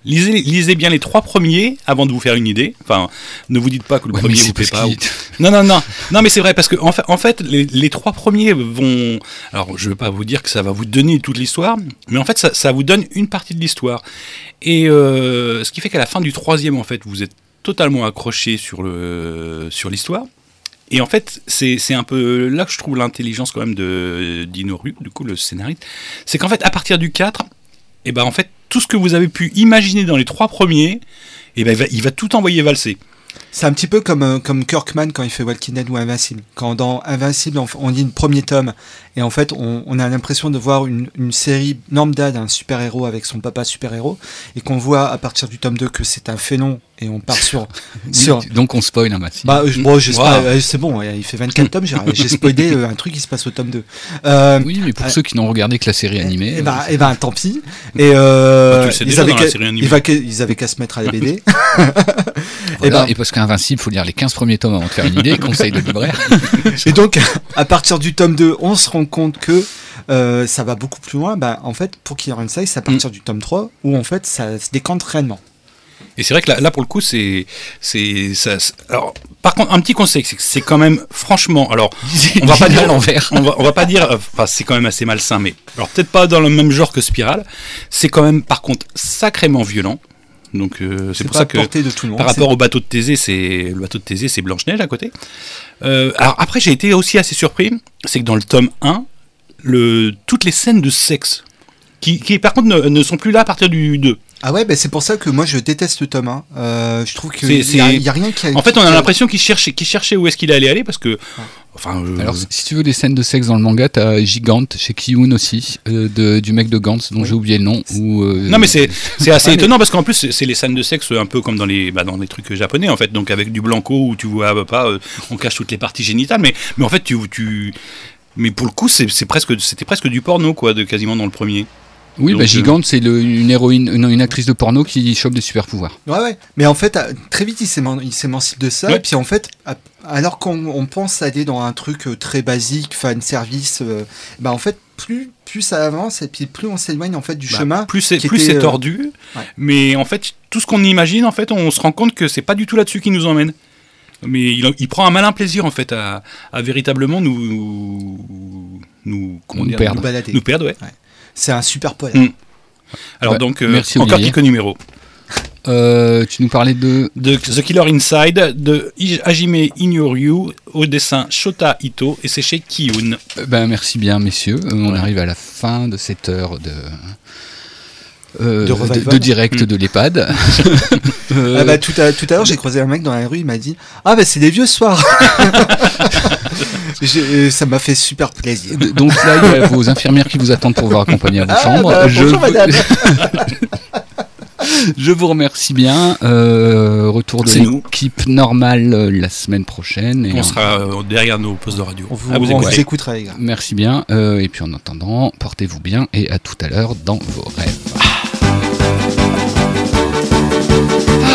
Lisez, lisez bien les trois premiers avant de vous faire une idée. Enfin, ne vous dites pas que le Ouais, premier vous plaît pas. ou- Non, non, non, non, mais c'est vrai parce que en fait, en fait les, les trois premiers vont. Alors, je ne vais pas vous dire que ça va vous donner toute l'histoire, mais en fait, ça, ça vous donne une partie de l'histoire. Et euh, ce qui fait qu'à la fin du troisième, en fait, vous êtes totalement accroché sur le sur l'histoire. Et en fait, c'est un peu là que je trouve l'intelligence quand même de d'Inoru, du coup, le scénariste. C'est qu'en fait, à partir du 4, et ben en fait, tout ce que vous avez pu imaginer dans les trois premiers, et ben va, il va tout envoyer valser. C'est un petit peu comme, euh, comme Kirkman quand il fait Walking Dead ou Invincible. Quand dans Invincible, on, on lit le premier tome, et en fait, on, on a l'impression de voir une, une série lambda d'un super-héros avec son papa super-héros, et qu'on voit à partir du tome 2 que c'est un fénon, et on part sur... Sur Donc on spoil un massif. bah, je- bon, j'espère- Wow. euh, c'est bon, il fait 24 tomes, j'ai spoilé euh, un truc qui se passe au tome 2. Euh, oui, mais pour euh, ceux qui n'ont regardé que la série animée. Eh euh, ben, eh ben, tant pis. Et euh, Bah, tu le sais ils, déjà avaient dans la qu'à- série animée. ils va- ils avaient qu'à se mettre à la BD. voilà. eh ben- Et parce qu'Invincible, faut lire les 15 premiers tomes avant de faire une idée, conseil de libraire. Et donc, à partir du tome 2, on se rend compte que euh, ça va beaucoup plus loin. Bah, en fait, pour Killer Inside, c'est à partir du tome 3 où en fait ça se décante réellement. Et c'est vrai que là, là, pour le coup, c'est, alors, par contre, un petit conseil, c'est que c'est quand même, franchement, alors, on va pas dire à l'envers. on va, on va pas dire, enfin, c'est quand même assez malsain, mais, alors, peut-être pas dans le même genre que Spiral, c'est quand même, par contre, sacrément violent. Donc, euh, c'est pour ça que, portée de tout le monde. par rapport au bateau de Thésée, c'est, le bateau de Thésée, c'est Blanche-Neige à côté. Euh, alors, après, j'ai été aussi assez surpris, c'est que dans le tome 1, le, toutes les scènes de sexe, qui, qui par contre, ne, ne sont plus là à partir du 2. Ah ouais, bah, c'est pour ça que moi je déteste le tome 1. Euh, je trouve qu'il C'est- n'y a, c'est- y a rien qui a. En fait, on a l'impression qu'il cherchait, qu'il cherchait où est-ce qu'il allait aller parce que, enfin, je- Alors, si tu veux des scènes de sexe dans le manga, t'as Gigante chez Kiyun aussi, euh, de- du mec de Gantz, dont Oui. j'ai oublié le nom. Euh, non mais c'est assez Ah, mais- étonnant parce qu'en plus c'est- les scènes de sexe un peu comme dans les bah, dans les trucs japonais en fait donc avec du blanco où tu vois bah, pas euh, on cache toutes les parties génitales mais mais en fait tu tu mais pour le coup c'est presque c'était presque du porno quoi de quasiment dans le premier. Oui, Donc, bah, euh, Gigante, c'est une héroïne, une, une actrice de porno qui chope des super pouvoirs. Ouais, ouais. Mais en fait, euh, très vite, il s'éman- il s'émancipe de ça. Ouais. Et puis en fait, alors qu'on on pense aller dans un truc euh, très basique, fan service, euh, bah en fait, plus, plus ça avance et puis plus on s'éloigne en fait du Bah, chemin. plus c'est plus c'est euh, tordu ouais. mais en fait tout ce qu'on imagine en fait on se rend compte que c'est pas du tout là-dessus qui nous emmène. Mais il, il prend un malin plaisir en fait à, à véritablement nous nous comment Nous dire, perdre. nous balader. nous perdre ouais. C'est un super poil. Mm. Alors Ouais, donc, euh, merci, encore Olivier. quelques numéros. Euh, tu nous parlais de. De The Killer Inside, de Hajime Inyoryu, au dessin Shota Ito, et c'est chez Kiyun. Euh, Ben, merci bien, messieurs. On Ouais. arrive à la fin de cette heure de. Euh, De direct Mm. de l'EHPAD. Euh, Ah bah, tout à, tout à l'heure, j'ai croisé un mec dans la rue, il m'a dit Ah bah c'est des vieux soirs J'ai- Ça m'a fait super plaisir. donc là, il y a vos infirmières qui vous attendent pour vous accompagner à vos Ah, chambres. bah, je, bonjour, madame. je vous remercie bien. Euh, retour de l'équipe normale euh, la semaine prochaine. Et On sera euh, derrière nos postes de radio. On vous, vous on vous écouter. écoutera, les gars. Merci bien. Euh, et puis en attendant, portez-vous bien et à tout à l'heure dans vos rêves.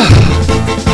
Ugh.